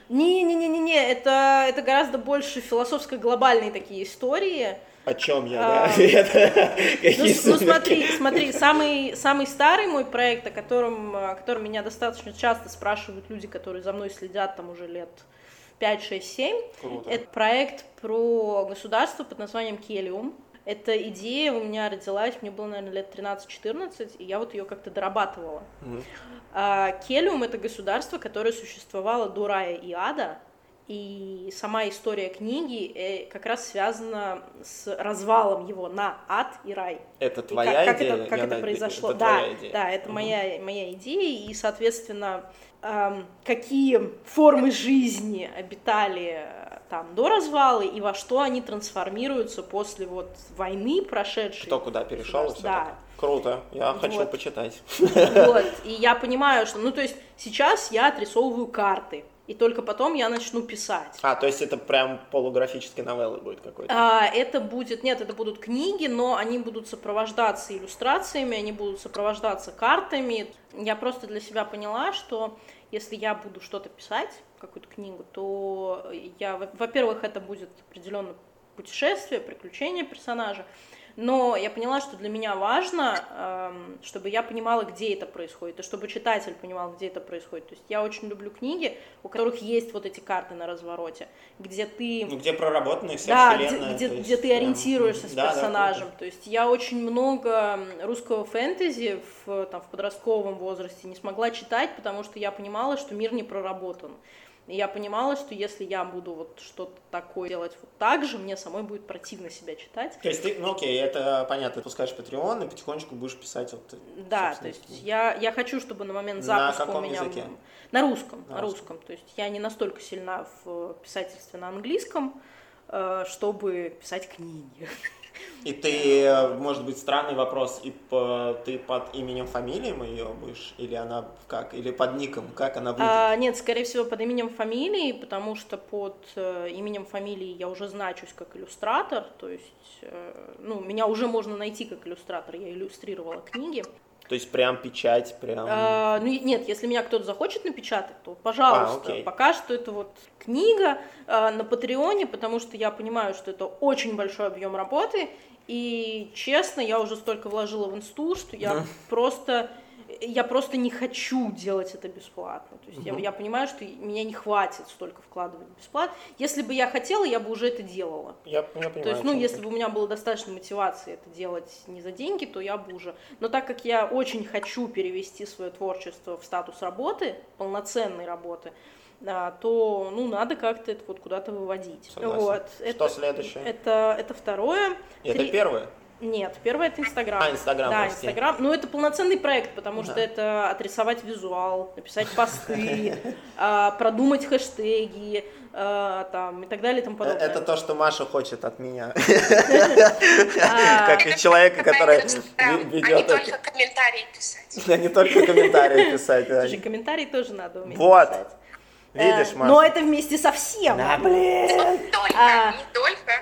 Не-не-не-не, это, это гораздо больше философско-глобальные такие истории. О чем я, а, да? ну, ну смотри, смотри, самый, самый старый мой проект, о котором, о котором меня достаточно часто спрашивают люди, которые за мной следят там уже лет 5, 6, 7. Круто. Это проект про государство под названием Келиум. Эта идея у меня родилась, мне было, наверное, лет 13-14, и я вот ее как-то дорабатывала. Mm-hmm. А, Келиум — это государство, которое существовало до рая и ада, и сама история книги э, как раз связана с развалом его на ад и рай. Это твоя и как, идея? Как это, как это произошло? Это да, идея. да, это угу. моя, моя идея, и, соответственно, какие формы жизни обитали э, там до развала и во что они трансформируются после вот войны прошедшей. Кто куда перешел? Да. Круто, я вот. хочу почитать. Вот, и я понимаю, что, ну, то есть сейчас я отрисовываю карты, и только потом я начну писать. А, то есть это прям полуграфические новеллы будет какой-то? А, это будет, нет, это будут книги, но они будут сопровождаться иллюстрациями, они будут сопровождаться картами. Я просто для себя поняла, что если я буду что-то писать, какую-то книгу, то я, во-первых, это будет определенно путешествие, приключение персонажа, но я поняла, что для меня важно, эм, чтобы я понимала, где это происходит, и чтобы читатель понимал, где это происходит. То есть я очень люблю книги, у которых есть вот эти карты на развороте, где ты... Ну, где проработаны вся да, вселенная. Где, где, где ты ориентируешься с да, персонажем. Да, то есть я очень много русского фэнтези в, там, в подростковом возрасте не смогла читать, потому что я понимала, что мир не проработан. И я понимала, что если я буду вот что-то такое делать вот так же, мне самой будет противно себя читать. То есть ты, ну окей, это понятно, пускаешь Patreon и потихонечку будешь писать вот... Да, то есть я, я хочу, чтобы на момент запуска на каком у меня... Языке? На русском, на, на русском. русском. То есть я не настолько сильна в писательстве на английском, э, чтобы писать книги. И ты, э, может быть, странный вопрос, и по, ты под именем фамилием ее будешь, или она как, или под ником, как она будет? А, нет, скорее всего, под именем фамилии, потому что под э, именем фамилии я уже значусь как иллюстратор, то есть, э, ну, меня уже можно найти как иллюстратор, я иллюстрировала книги. То есть прям печать, прям... А, ну нет, если меня кто-то захочет напечатать, то пожалуйста. А, Пока что это вот книга а, на Патреоне, потому что я понимаю, что это очень большой объем работы, и честно, я уже столько вложила в инсту, что я просто я просто не хочу делать это бесплатно. То есть угу. я, я понимаю, что меня не хватит столько вкладывать бесплатно. Если бы я хотела, я бы уже это делала. Я, я понимаю. То есть, ну, если бы у меня было достаточно мотивации это делать не за деньги, то я бы уже. Но так как я очень хочу перевести свое творчество в статус работы, полноценной работы, да, то ну надо как-то это вот куда-то выводить. Согласен. Вот. Что это, следующее? Это, это второе. Это Три... первое? Нет, первое это Инстаграм. А, Инстаграм, Да, Инстаграм. Ну, это полноценный проект, потому да. что это отрисовать визуал, написать посты, а, продумать хэштеги, а, там, и так далее и тому подобное. Это то, что Маша хочет от меня. А. Как и человека, который ведет... А не только комментарии писать. А не только комментарии писать. Слушай, комментарии тоже надо уметь Вот. Видишь, э, Маша? Но это вместе со всем. Да, блин. Не только, не только.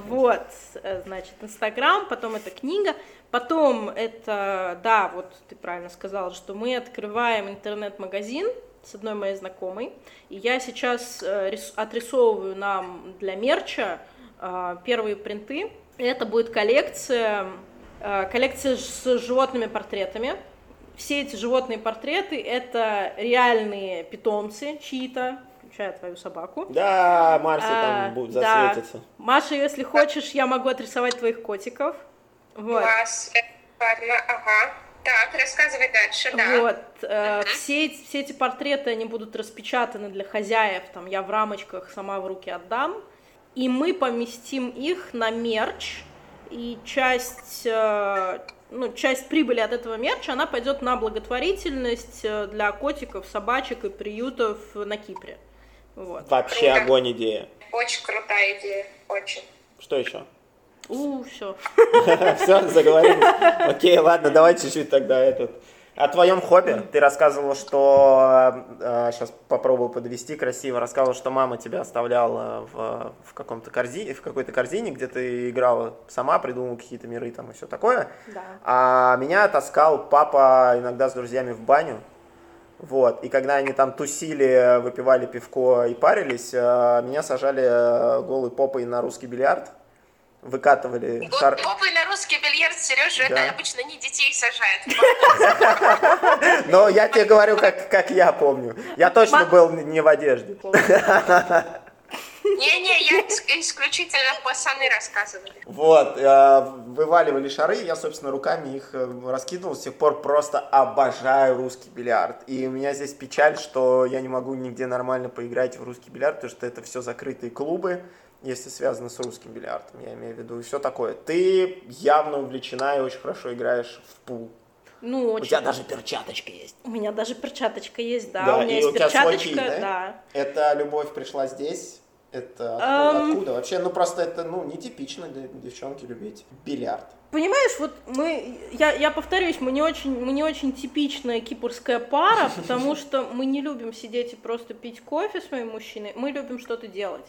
Вот, э, значит, Инстаграм, потом это книга, потом это, да, вот ты правильно сказала, что мы открываем интернет-магазин с одной моей знакомой, и я сейчас э, отрисовываю нам для мерча э, первые принты. Это будет коллекция, коллекция с животными портретами, все эти животные портреты это реальные питомцы чьи-то, включая твою собаку. Да, Марси а, там будет засветиться. Да. Маша, если хочешь, я могу отрисовать твоих котиков. Вот. Класс, ладно, ага. Так, рассказывай дальше, да. Вот, э, угу. все, все эти портреты, они будут распечатаны для хозяев, там, я в рамочках сама в руки отдам, и мы поместим их на мерч, и часть, э, ну, часть прибыли от этого мерча, она пойдет на благотворительность э, для котиков, собачек и приютов на Кипре. Вот. Вообще Круто. огонь идея. Очень крутая идея, очень. Что еще? У, все. Все, заговорились. Окей, ладно, давай чуть-чуть тогда этот. О твоем хобби. Ты рассказывала, что... Э, сейчас попробую подвести красиво. Рассказывала, что мама тебя оставляла в, в, каком-то корзине, в какой-то корзине, где ты играла сама, придумывала какие-то миры там и все такое. Да. А меня таскал папа иногда с друзьями в баню. Вот. И когда они там тусили, выпивали пивко и парились, э, меня сажали э, голой попой на русский бильярд выкатывали... Вот шар... попой на русский бильярд, Сережа, да. это обычно не детей сажают. Но я тебе говорю, как, как я помню. Я точно был не в одежде. Не-не, я исключительно пацаны рассказывали. Вот, э, вываливали шары, я, собственно, руками их э, раскидывал, с тех пор просто обожаю русский бильярд. И у меня здесь печаль, что я не могу нигде нормально поиграть в русский бильярд, потому что это все закрытые клубы, если связано с русским бильярдом, я имею в виду, и все такое. Ты явно увлечена и очень хорошо играешь в пул. Ну, очень. У тебя даже перчаточка есть. У меня даже перчаточка есть, да. да у меня и есть у тебя перчаточка, свой кей, да? да. Это любовь пришла здесь. Это откуда, um... откуда? Вообще, ну просто это ну нетипично для девчонки любить бильярд. Понимаешь, вот мы, я, я повторюсь, мы не очень, мы не очень типичная кипрская пара, потому что мы не любим сидеть и просто пить кофе с моим мужчиной, мы любим что-то делать.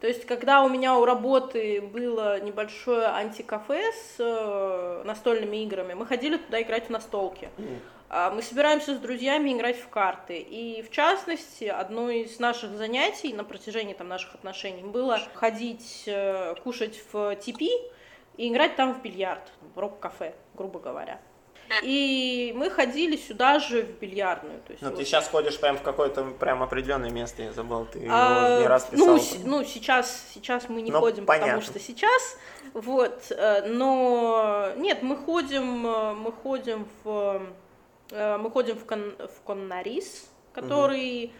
То есть, когда у меня у работы было небольшое антикафе с э, настольными играми, мы ходили туда играть в настолки. А мы собираемся с друзьями играть в карты. И в частности, одно из наших занятий на протяжении там, наших отношений было ходить э, кушать в типи, и играть там в бильярд, в рок-кафе, грубо говоря. И мы ходили сюда же в бильярдную. То есть ну, вот. ты сейчас ходишь прям в какое-то прям определенное место, я забыл, ты а, не раз писал. Ну, ну сейчас, сейчас мы не ну, ходим, понятно. потому что сейчас, вот, э, но нет, мы ходим, э, мы ходим в, мы ходим в, кон, в Коннарис, который... Угу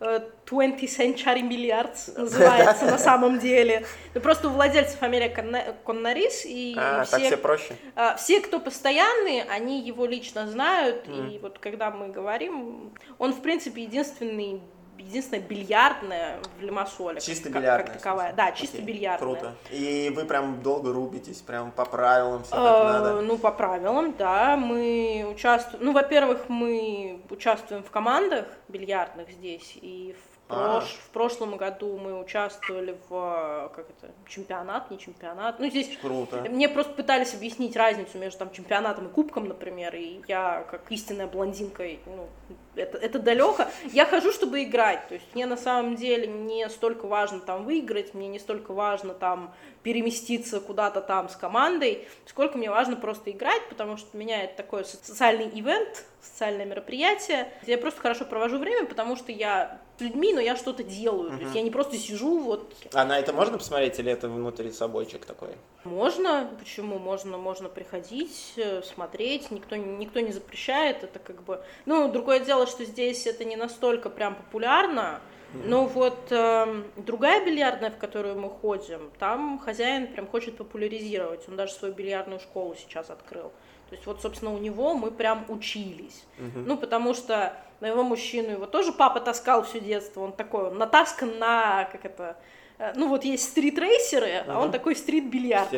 20th Century Milliards называется на самом деле. Ну, просто у владельцев фамилия Коннорис, и а, все, все проще. А, все, кто постоянные, они его лично знают, mm. и вот когда мы говорим, он, в принципе, единственный единственная бильярдная в Лимассоле. Чисто как, бильярдная. Как таковая. Да, чисто Окей, бильярдная. Круто. И вы прям долго рубитесь, прям по правилам все как э, надо? Ну, по правилам, да. Мы участвуем... Ну, во-первых, мы участвуем в командах бильярдных здесь, и в Прош... В прошлом году мы участвовали в как это, чемпионат, не чемпионат. Ну, здесь Круто. мне просто пытались объяснить разницу между там, чемпионатом и кубком, например, и я, как истинная блондинка, ну, это, это далеко. Я хожу, чтобы играть. То есть мне на самом деле не столько важно там выиграть, мне не столько важно там переместиться куда-то там с командой, сколько мне важно просто играть, потому что меня это такой социальный ивент, социальное мероприятие, где я просто хорошо провожу время, потому что я людьми, но я что-то делаю. Uh-huh. То есть я не просто сижу вот. А на это можно посмотреть или это внутри собойчик такой? Можно, почему? Можно, можно приходить, э, смотреть, никто, никто не запрещает, это как бы... Ну, другое дело, что здесь это не настолько прям популярно, но вот э, другая бильярдная, в которую мы ходим, там хозяин прям хочет популяризировать. Он даже свою бильярдную школу сейчас открыл. То есть вот, собственно, у него мы прям учились. Uh-huh. Ну, потому что на его мужчину его тоже папа таскал все детство. Он такой, он натаскан на, как это, э, ну вот есть стрит-рейсеры, uh-huh. а он такой стрит-бильярд.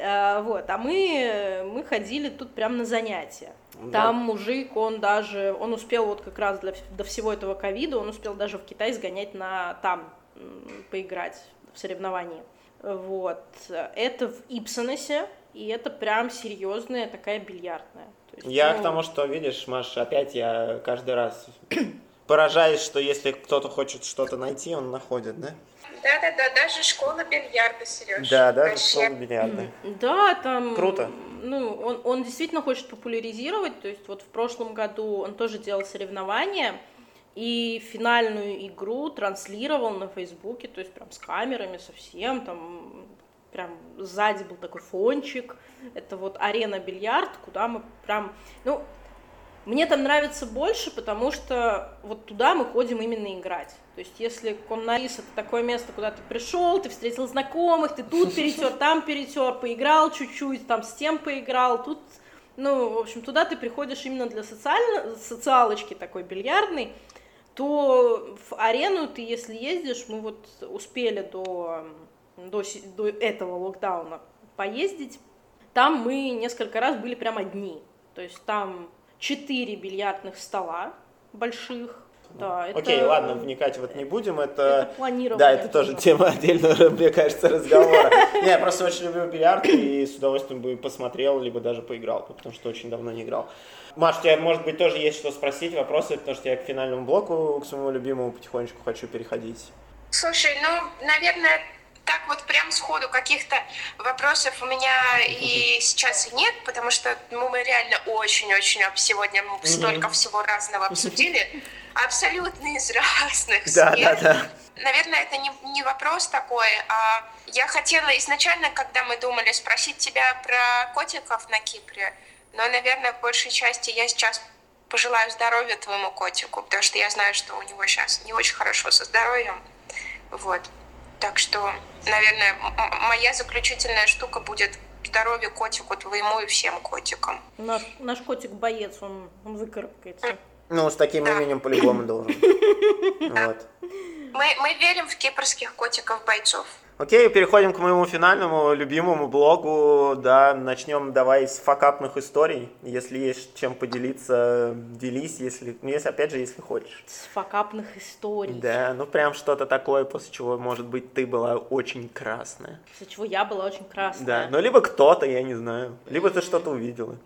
А, вот, а мы, мы ходили тут прям на занятия. Да. Там мужик, он даже, он успел вот как раз для, до всего этого ковида, он успел даже в Китай сгонять на там, поиграть в соревновании. Вот. Это в Ипсонесе, и это прям серьезная такая бильярдная. Я ну... к тому, что, видишь, Маш, опять я каждый раз поражаюсь, что если кто-то хочет что-то найти, он находит, да? Да-да-да, даже школа бильярда, Сереж. Да, даже школа бильярда. Да, там... Круто. ну, он, он действительно хочет популяризировать, то есть вот в прошлом году он тоже делал соревнования, и финальную игру транслировал на Фейсбуке, то есть прям с камерами совсем, там прям сзади был такой фончик, это вот арена бильярд, куда мы прям, ну, мне там нравится больше, потому что вот туда мы ходим именно играть. То есть если Коннарис это такое место, куда ты пришел, ты встретил знакомых, ты тут перетер, там перетер, поиграл чуть-чуть, там с тем поиграл, тут, ну, в общем, туда ты приходишь именно для социально, социалочки такой бильярдной, то в арену ты, если ездишь, мы вот успели до, до, до этого локдауна поездить, там мы несколько раз были прям одни. То есть там четыре бильярдных стола больших, да, это... Окей, ладно, вникать в это не будем. Это, это Да, это тоже тема отдельного, мне кажется, разговора. Не, я просто очень люблю бильярд и с удовольствием бы посмотрел, либо даже поиграл, потому что очень давно не играл. Маш, у тебя, может быть, тоже есть что спросить, вопросы, потому что я к финальному блоку, к своему любимому потихонечку хочу переходить. Слушай, ну, наверное, так вот прям сходу каких-то вопросов у меня и сейчас и нет, потому что ну, мы реально очень-очень сегодня столько всего разного обсудили, абсолютно из разных да, сфер. Да, да. Наверное, это не, не вопрос такой, а я хотела изначально, когда мы думали, спросить тебя про котиков на Кипре, но, наверное, в большей части я сейчас пожелаю здоровья твоему котику, потому что я знаю, что у него сейчас не очень хорошо со здоровьем. Вот. Так что, наверное, моя заключительная штука будет здоровье котику твоему и всем котикам. Наш, наш котик боец, он, он выкарабкается. Ну, с таким да. именем по-любому должен. Вот. Мы, мы верим в кипрских котиков-бойцов. Окей, переходим к моему финальному любимому блогу. Да, начнем давай с факапных историй. Если есть чем поделиться, делись, если, ну, если опять же, если хочешь. С факапных историй. Да, ну прям что-то такое, после чего, может быть, ты была очень красная. После чего я была очень красная. Да, ну либо кто-то, я не знаю, либо ты что-то увидела.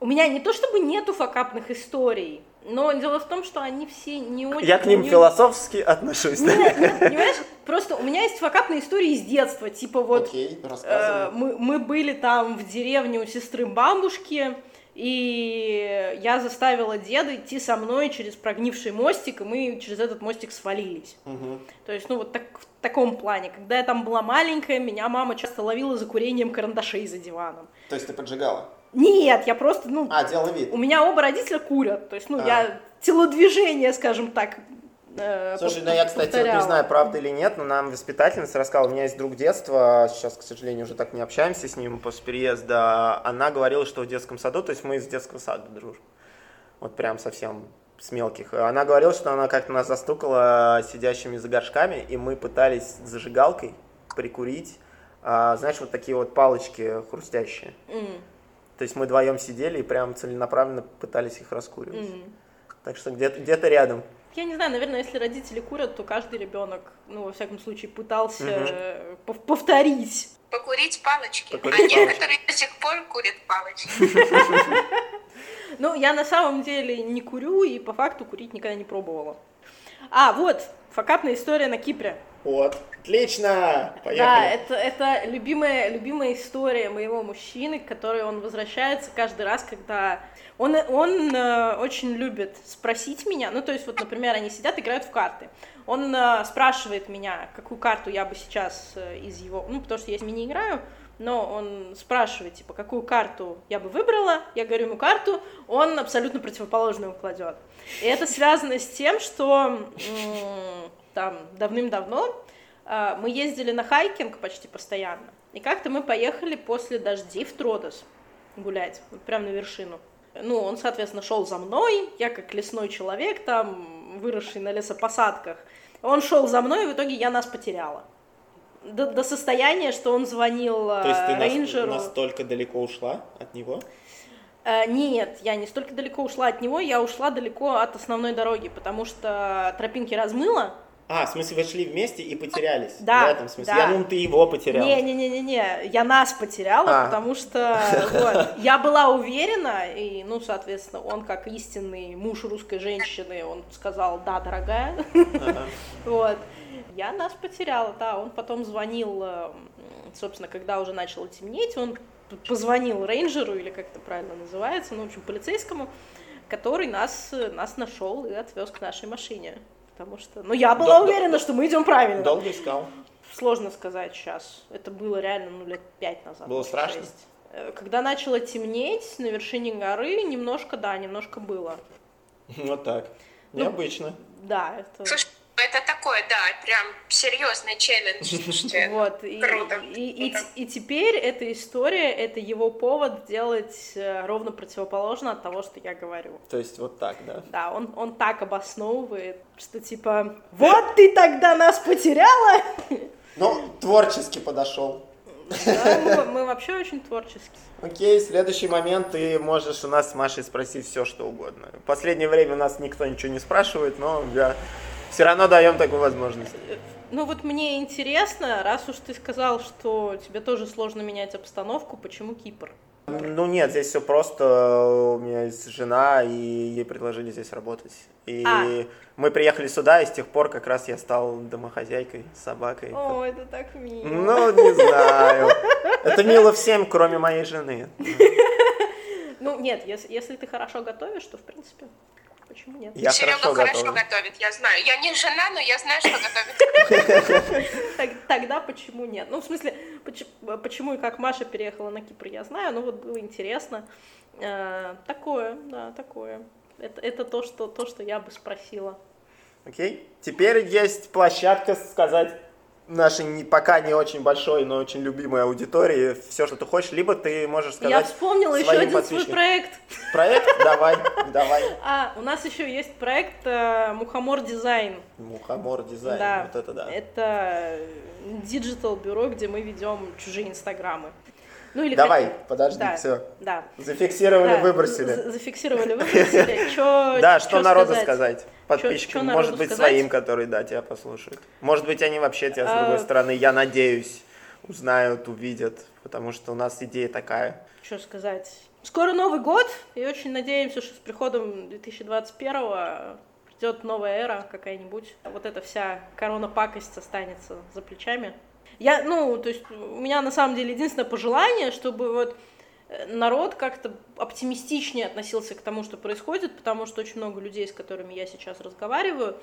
У меня не то чтобы нету факапных историй, но дело в том, что они все не очень... Я к ним не... философски отношусь. Нет, нет, понимаешь, просто у меня есть факапные истории из детства, типа вот... Окей, э, мы, мы были там в деревне у сестры бабушки, и я заставила деда идти со мной через прогнивший мостик, и мы через этот мостик свалились. Угу. То есть, ну вот так, в таком плане. Когда я там была маленькая, меня мама часто ловила за курением карандашей за диваном. То есть ты поджигала? Нет, я просто, ну... А, делала вид. У меня оба родителя курят, то есть, ну, а. я телодвижение, скажем так, э, Слушай, ну я, кстати, вот не знаю, правда или нет, но нам воспитательница рассказала, у меня есть друг детства, сейчас, к сожалению, уже так не общаемся с ним после переезда, она говорила, что в детском саду, то есть мы из детского сада дружим, вот прям совсем с мелких. Она говорила, что она как-то нас застукала сидящими за горшками, и мы пытались зажигалкой прикурить, а, знаешь, вот такие вот палочки хрустящие. Mm. То есть мы вдвоем сидели и прям целенаправленно пытались их раскуривать. Mm-hmm. Так что где-то, где-то рядом. Я не знаю, наверное, если родители курят, то каждый ребенок, ну, во всяком случае, пытался угу. повторить. Покурить палочки. Покурить а палочки. некоторые до сих пор курят палочки. Ну, я на самом деле не курю и по факту курить никогда не пробовала. А, вот, факапная история на Кипре. Вот, отлично, поехали. Да, это, это любимая, любимая история моего мужчины, к которой он возвращается каждый раз, когда... Он, он э, очень любит спросить меня, ну, то есть, вот, например, они сидят, играют в карты. Он э, спрашивает меня, какую карту я бы сейчас э, из его... Ну, потому что я с ними не играю, но он спрашивает, типа, какую карту я бы выбрала, я говорю ему карту, он абсолютно противоположную кладет. И это связано с тем, что там давным-давно э, мы ездили на хайкинг почти постоянно, и как-то мы поехали после дождей в Тродос гулять, вот прям на вершину. Ну, он, соответственно, шел за мной, я как лесной человек, там, выросший на лесопосадках. Он шел за мной, и в итоге я нас потеряла. До, до состояния, что он звонил То есть ты рейнджеру. Нас, настолько далеко ушла от него? Э, нет, я не столько далеко ушла от него, я ушла далеко от основной дороги, потому что тропинки размыло, а, в смысле, вы шли вместе и потерялись? Да. В этом смысле? Да. Я думал, ты его потерял. Не-не-не-не, я нас потеряла, а. потому что вот, я была уверена, и, ну, соответственно, он, как истинный муж русской женщины, он сказал, да, дорогая. Ага. Вот. Я нас потеряла, да. Он потом звонил, э, собственно, когда уже начало темнеть, он позвонил рейнджеру, или как это правильно называется, ну, в общем, полицейскому, который нас, нас нашел и отвез к нашей машине. Потому что, ну, я была Дол- уверена, что мы идем правильно. Долго искал? Сложно сказать сейчас. Это было реально, ну, лет пять назад. Было страшно? 6. Э, когда начало темнеть на вершине горы, немножко, да, немножко было. Вот так. Ну, Необычно. Ну, да, это... Слушай, это такое, да, прям серьезный челлендж. Вот, и, Круто. И, и, и теперь эта история, это его повод делать э, ровно противоположно от того, что я говорю. То есть вот так, да? Да, он, он так обосновывает, что типа, вот ты тогда нас потеряла! Ну, творчески подошел. Да, мы, мы вообще очень творческие. Окей, следующий момент, ты можешь у нас с Машей спросить все, что угодно. В последнее время у нас никто ничего не спрашивает, но я все равно даем такую возможность. Ну вот мне интересно, раз уж ты сказал, что тебе тоже сложно менять обстановку, почему Кипр? Ну нет, здесь все просто. У меня есть жена, и ей предложили здесь работать. И а. мы приехали сюда, и с тех пор как раз я стал домохозяйкой, собакой. О, это так мило. Ну, не знаю. Это мило всем, кроме моей жены. Ну, нет, если, если ты хорошо готовишь, то в принципе Почему нет? Я Серега хорошо, хорошо готовит, я знаю. Я не жена, но я знаю, что готовит. Тогда почему нет? Ну, в смысле, почему и как Маша переехала на Кипр, я знаю, но вот было интересно. Э, такое, да, такое. Это, это то, что, то, что я бы спросила. Окей. Теперь есть площадка сказать нашей не, пока не очень большой, но очень любимой аудитории все, что ты хочешь, либо ты можешь сказать Я вспомнила еще один свой проект. Проект? Давай, давай. А, у нас еще есть проект э, Мухомор Дизайн. Мухомор Дизайн, да. вот это да. Это digital бюро, где мы ведем чужие инстаграмы. Ну или Давай, хотим. подожди, да, все. Да. Зафиксировали, да, выбросили. Зафиксировали, выбросили. Чё, да, что народу сказать? Подписчикам, может быть, своим, которые, да, тебя послушают. Может быть, они вообще тебя, с другой а, стороны, я надеюсь, узнают, увидят, потому что у нас идея такая. Что сказать? Скоро Новый год, и очень надеемся, что с приходом 2021 придет новая эра какая-нибудь. Вот эта вся корона-пакость останется за плечами. Я, ну, то есть у меня на самом деле единственное пожелание, чтобы вот э, народ как-то оптимистичнее относился к тому, что происходит, потому что очень много людей, с которыми я сейчас разговариваю,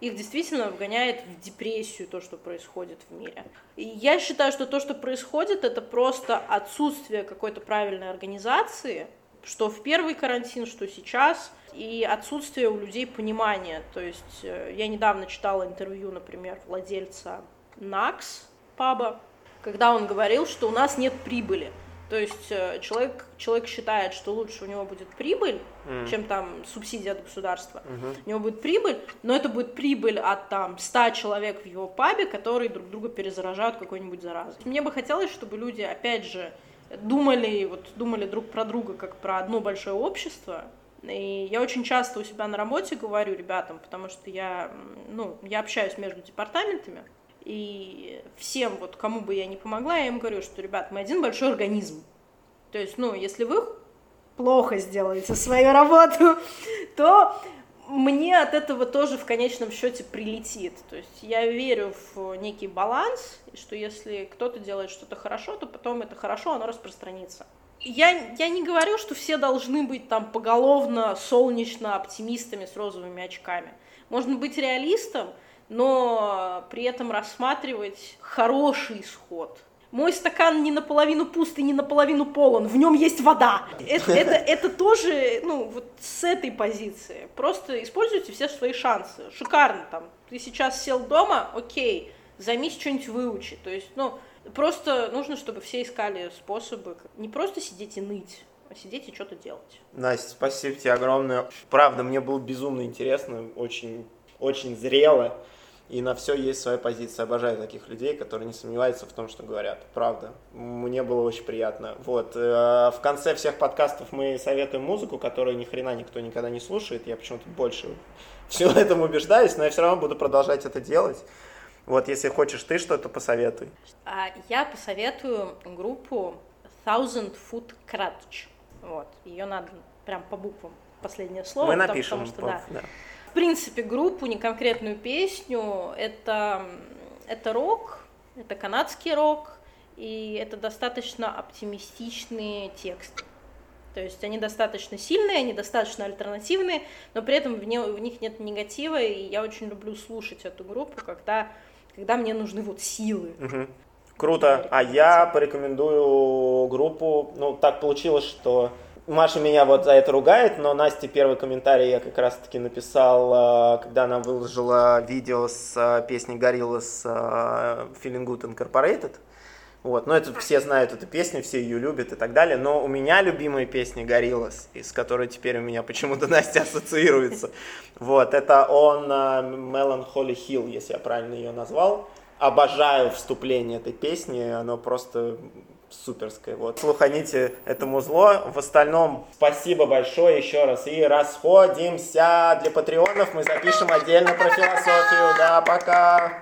их действительно вгоняет в депрессию то, что происходит в мире. И я считаю, что то, что происходит, это просто отсутствие какой-то правильной организации, что в первый карантин, что сейчас, и отсутствие у людей понимания. То есть э, я недавно читала интервью, например, владельца НАКС, паба, когда он говорил, что у нас нет прибыли. То есть э, человек, человек считает, что лучше у него будет прибыль, mm. чем там субсидия от государства. Mm-hmm. У него будет прибыль, но это будет прибыль от там 100 человек в его пабе, которые друг друга перезаражают какой-нибудь заразой. Мне бы хотелось, чтобы люди, опять же, думали, вот, думали друг про друга как про одно большое общество. И я очень часто у себя на работе говорю ребятам, потому что я, ну, я общаюсь между департаментами, и всем, вот кому бы я ни помогла, я им говорю, что, ребят, мы один большой организм. То есть, ну, если вы плохо сделаете свою работу, то мне от этого тоже в конечном счете прилетит. То есть я верю в некий баланс, что если кто-то делает что-то хорошо, то потом это хорошо, оно распространится. Я, я не говорю, что все должны быть там поголовно солнечно оптимистами с розовыми очками. Можно быть реалистом, но при этом рассматривать хороший исход. Мой стакан не наполовину пуст и не наполовину полон, в нем есть вода. Это, это, это тоже, ну, вот с этой позиции. Просто используйте все свои шансы. Шикарно там. Ты сейчас сел дома, окей, займись что-нибудь выучи. То есть, ну, просто нужно, чтобы все искали способы не просто сидеть и ныть, а сидеть и что-то делать. Настя, спасибо тебе огромное. Правда, мне было безумно интересно, очень, очень зрело. И на все есть своя позиция. Обожаю таких людей, которые не сомневаются в том, что говорят. Правда. Мне было очень приятно. Вот. Э, в конце всех подкастов мы советуем музыку, которую ни хрена никто никогда не слушает. Я почему-то больше всего этом убеждаюсь, но я все равно буду продолжать это делать. Вот, если хочешь ты что-то, посоветуй. А, я посоветую группу Thousand Foot Cratch. Вот. Ее надо прям по буквам последнее слово. Мы напишем. Потому, что, да. да принципе, группу, не конкретную песню. Это, это рок, это канадский рок, и это достаточно оптимистичные тексты. То есть они достаточно сильные, они достаточно альтернативные, но при этом в, не, в них нет негатива, и я очень люблю слушать эту группу, когда, когда мне нужны вот силы. Угу. Круто. А я порекомендую группу. Ну, так получилось, что Маша меня вот за это ругает, но Насте первый комментарий я как раз-таки написал, а, когда она выложила видео с а, песней Горилла с а, Feeling Good Incorporated. Вот, но это все знают эту песню, все ее любят и так далее. Но у меня любимая песня Гориллас, из которой теперь у меня почему-то Настя ассоциируется. Вот, это он Melancholy Hill, если я правильно ее назвал. Обожаю вступление этой песни, оно просто суперское. Вот, слуханите это музло. В остальном, спасибо большое еще раз. И расходимся. Для патреонов мы запишем отдельно про философию. Да, пока.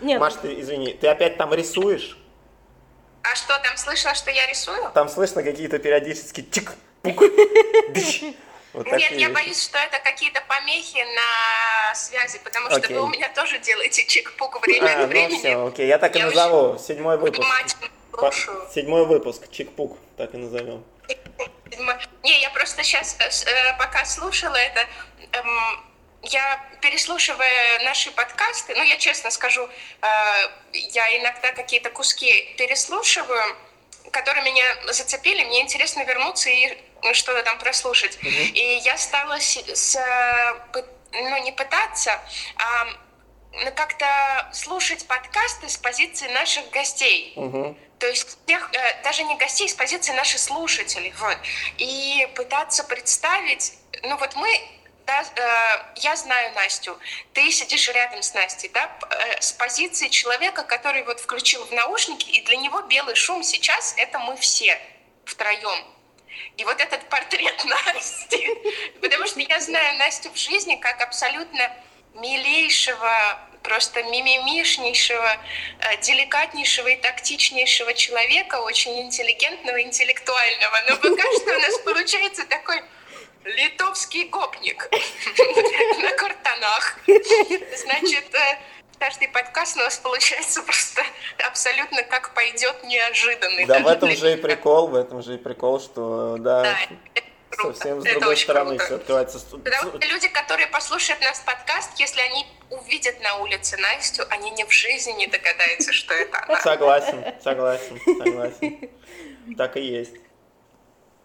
Нет. Маш, ты извини, ты опять там рисуешь? А что, там слышно, что я рисую? Там слышно какие-то периодически чик-пук, вот Нет, я боюсь, что это какие-то помехи на связи, потому что вы у меня тоже делаете чик-пук время а, от времени. Ну все, окей, я так и назову. Седьмой выпуск. Седьмой выпуск, чик-пук, так и назовем. Не, я просто сейчас, э, э, пока слушала это, эм, я переслушивая наши подкасты, ну, я честно скажу, э, я иногда какие-то куски переслушиваю, которые меня зацепили, мне интересно вернуться и что-то там прослушать. Mm-hmm. И я стала с, с, ну, не пытаться, а как-то слушать подкасты с позиции наших гостей. Mm-hmm. То есть тех, э, даже не гостей, с позиции наших слушателей. Вот. И пытаться представить, ну вот мы да, э, я знаю Настю, ты сидишь рядом с Настей, да, э, с позиции человека, который вот включил в наушники, и для него белый шум сейчас — это мы все втроем. И вот этот портрет Насти, потому что я знаю Настю в жизни как абсолютно милейшего, просто мимимишнейшего, э, деликатнейшего и тактичнейшего человека, очень интеллигентного, интеллектуального. Но пока что у нас получается такой литовский гопник на картонах. Значит, э, каждый подкаст у нас получается просто абсолютно как пойдет неожиданный. Да, в этом же и прикол, в этом же и прикол, что да, да совсем с другой стороны все открывается. Потому что люди, которые послушают наш подкаст, если они увидят на улице Настю, они ни в жизни не догадаются, что это она. Согласен, согласен, согласен. Так и есть.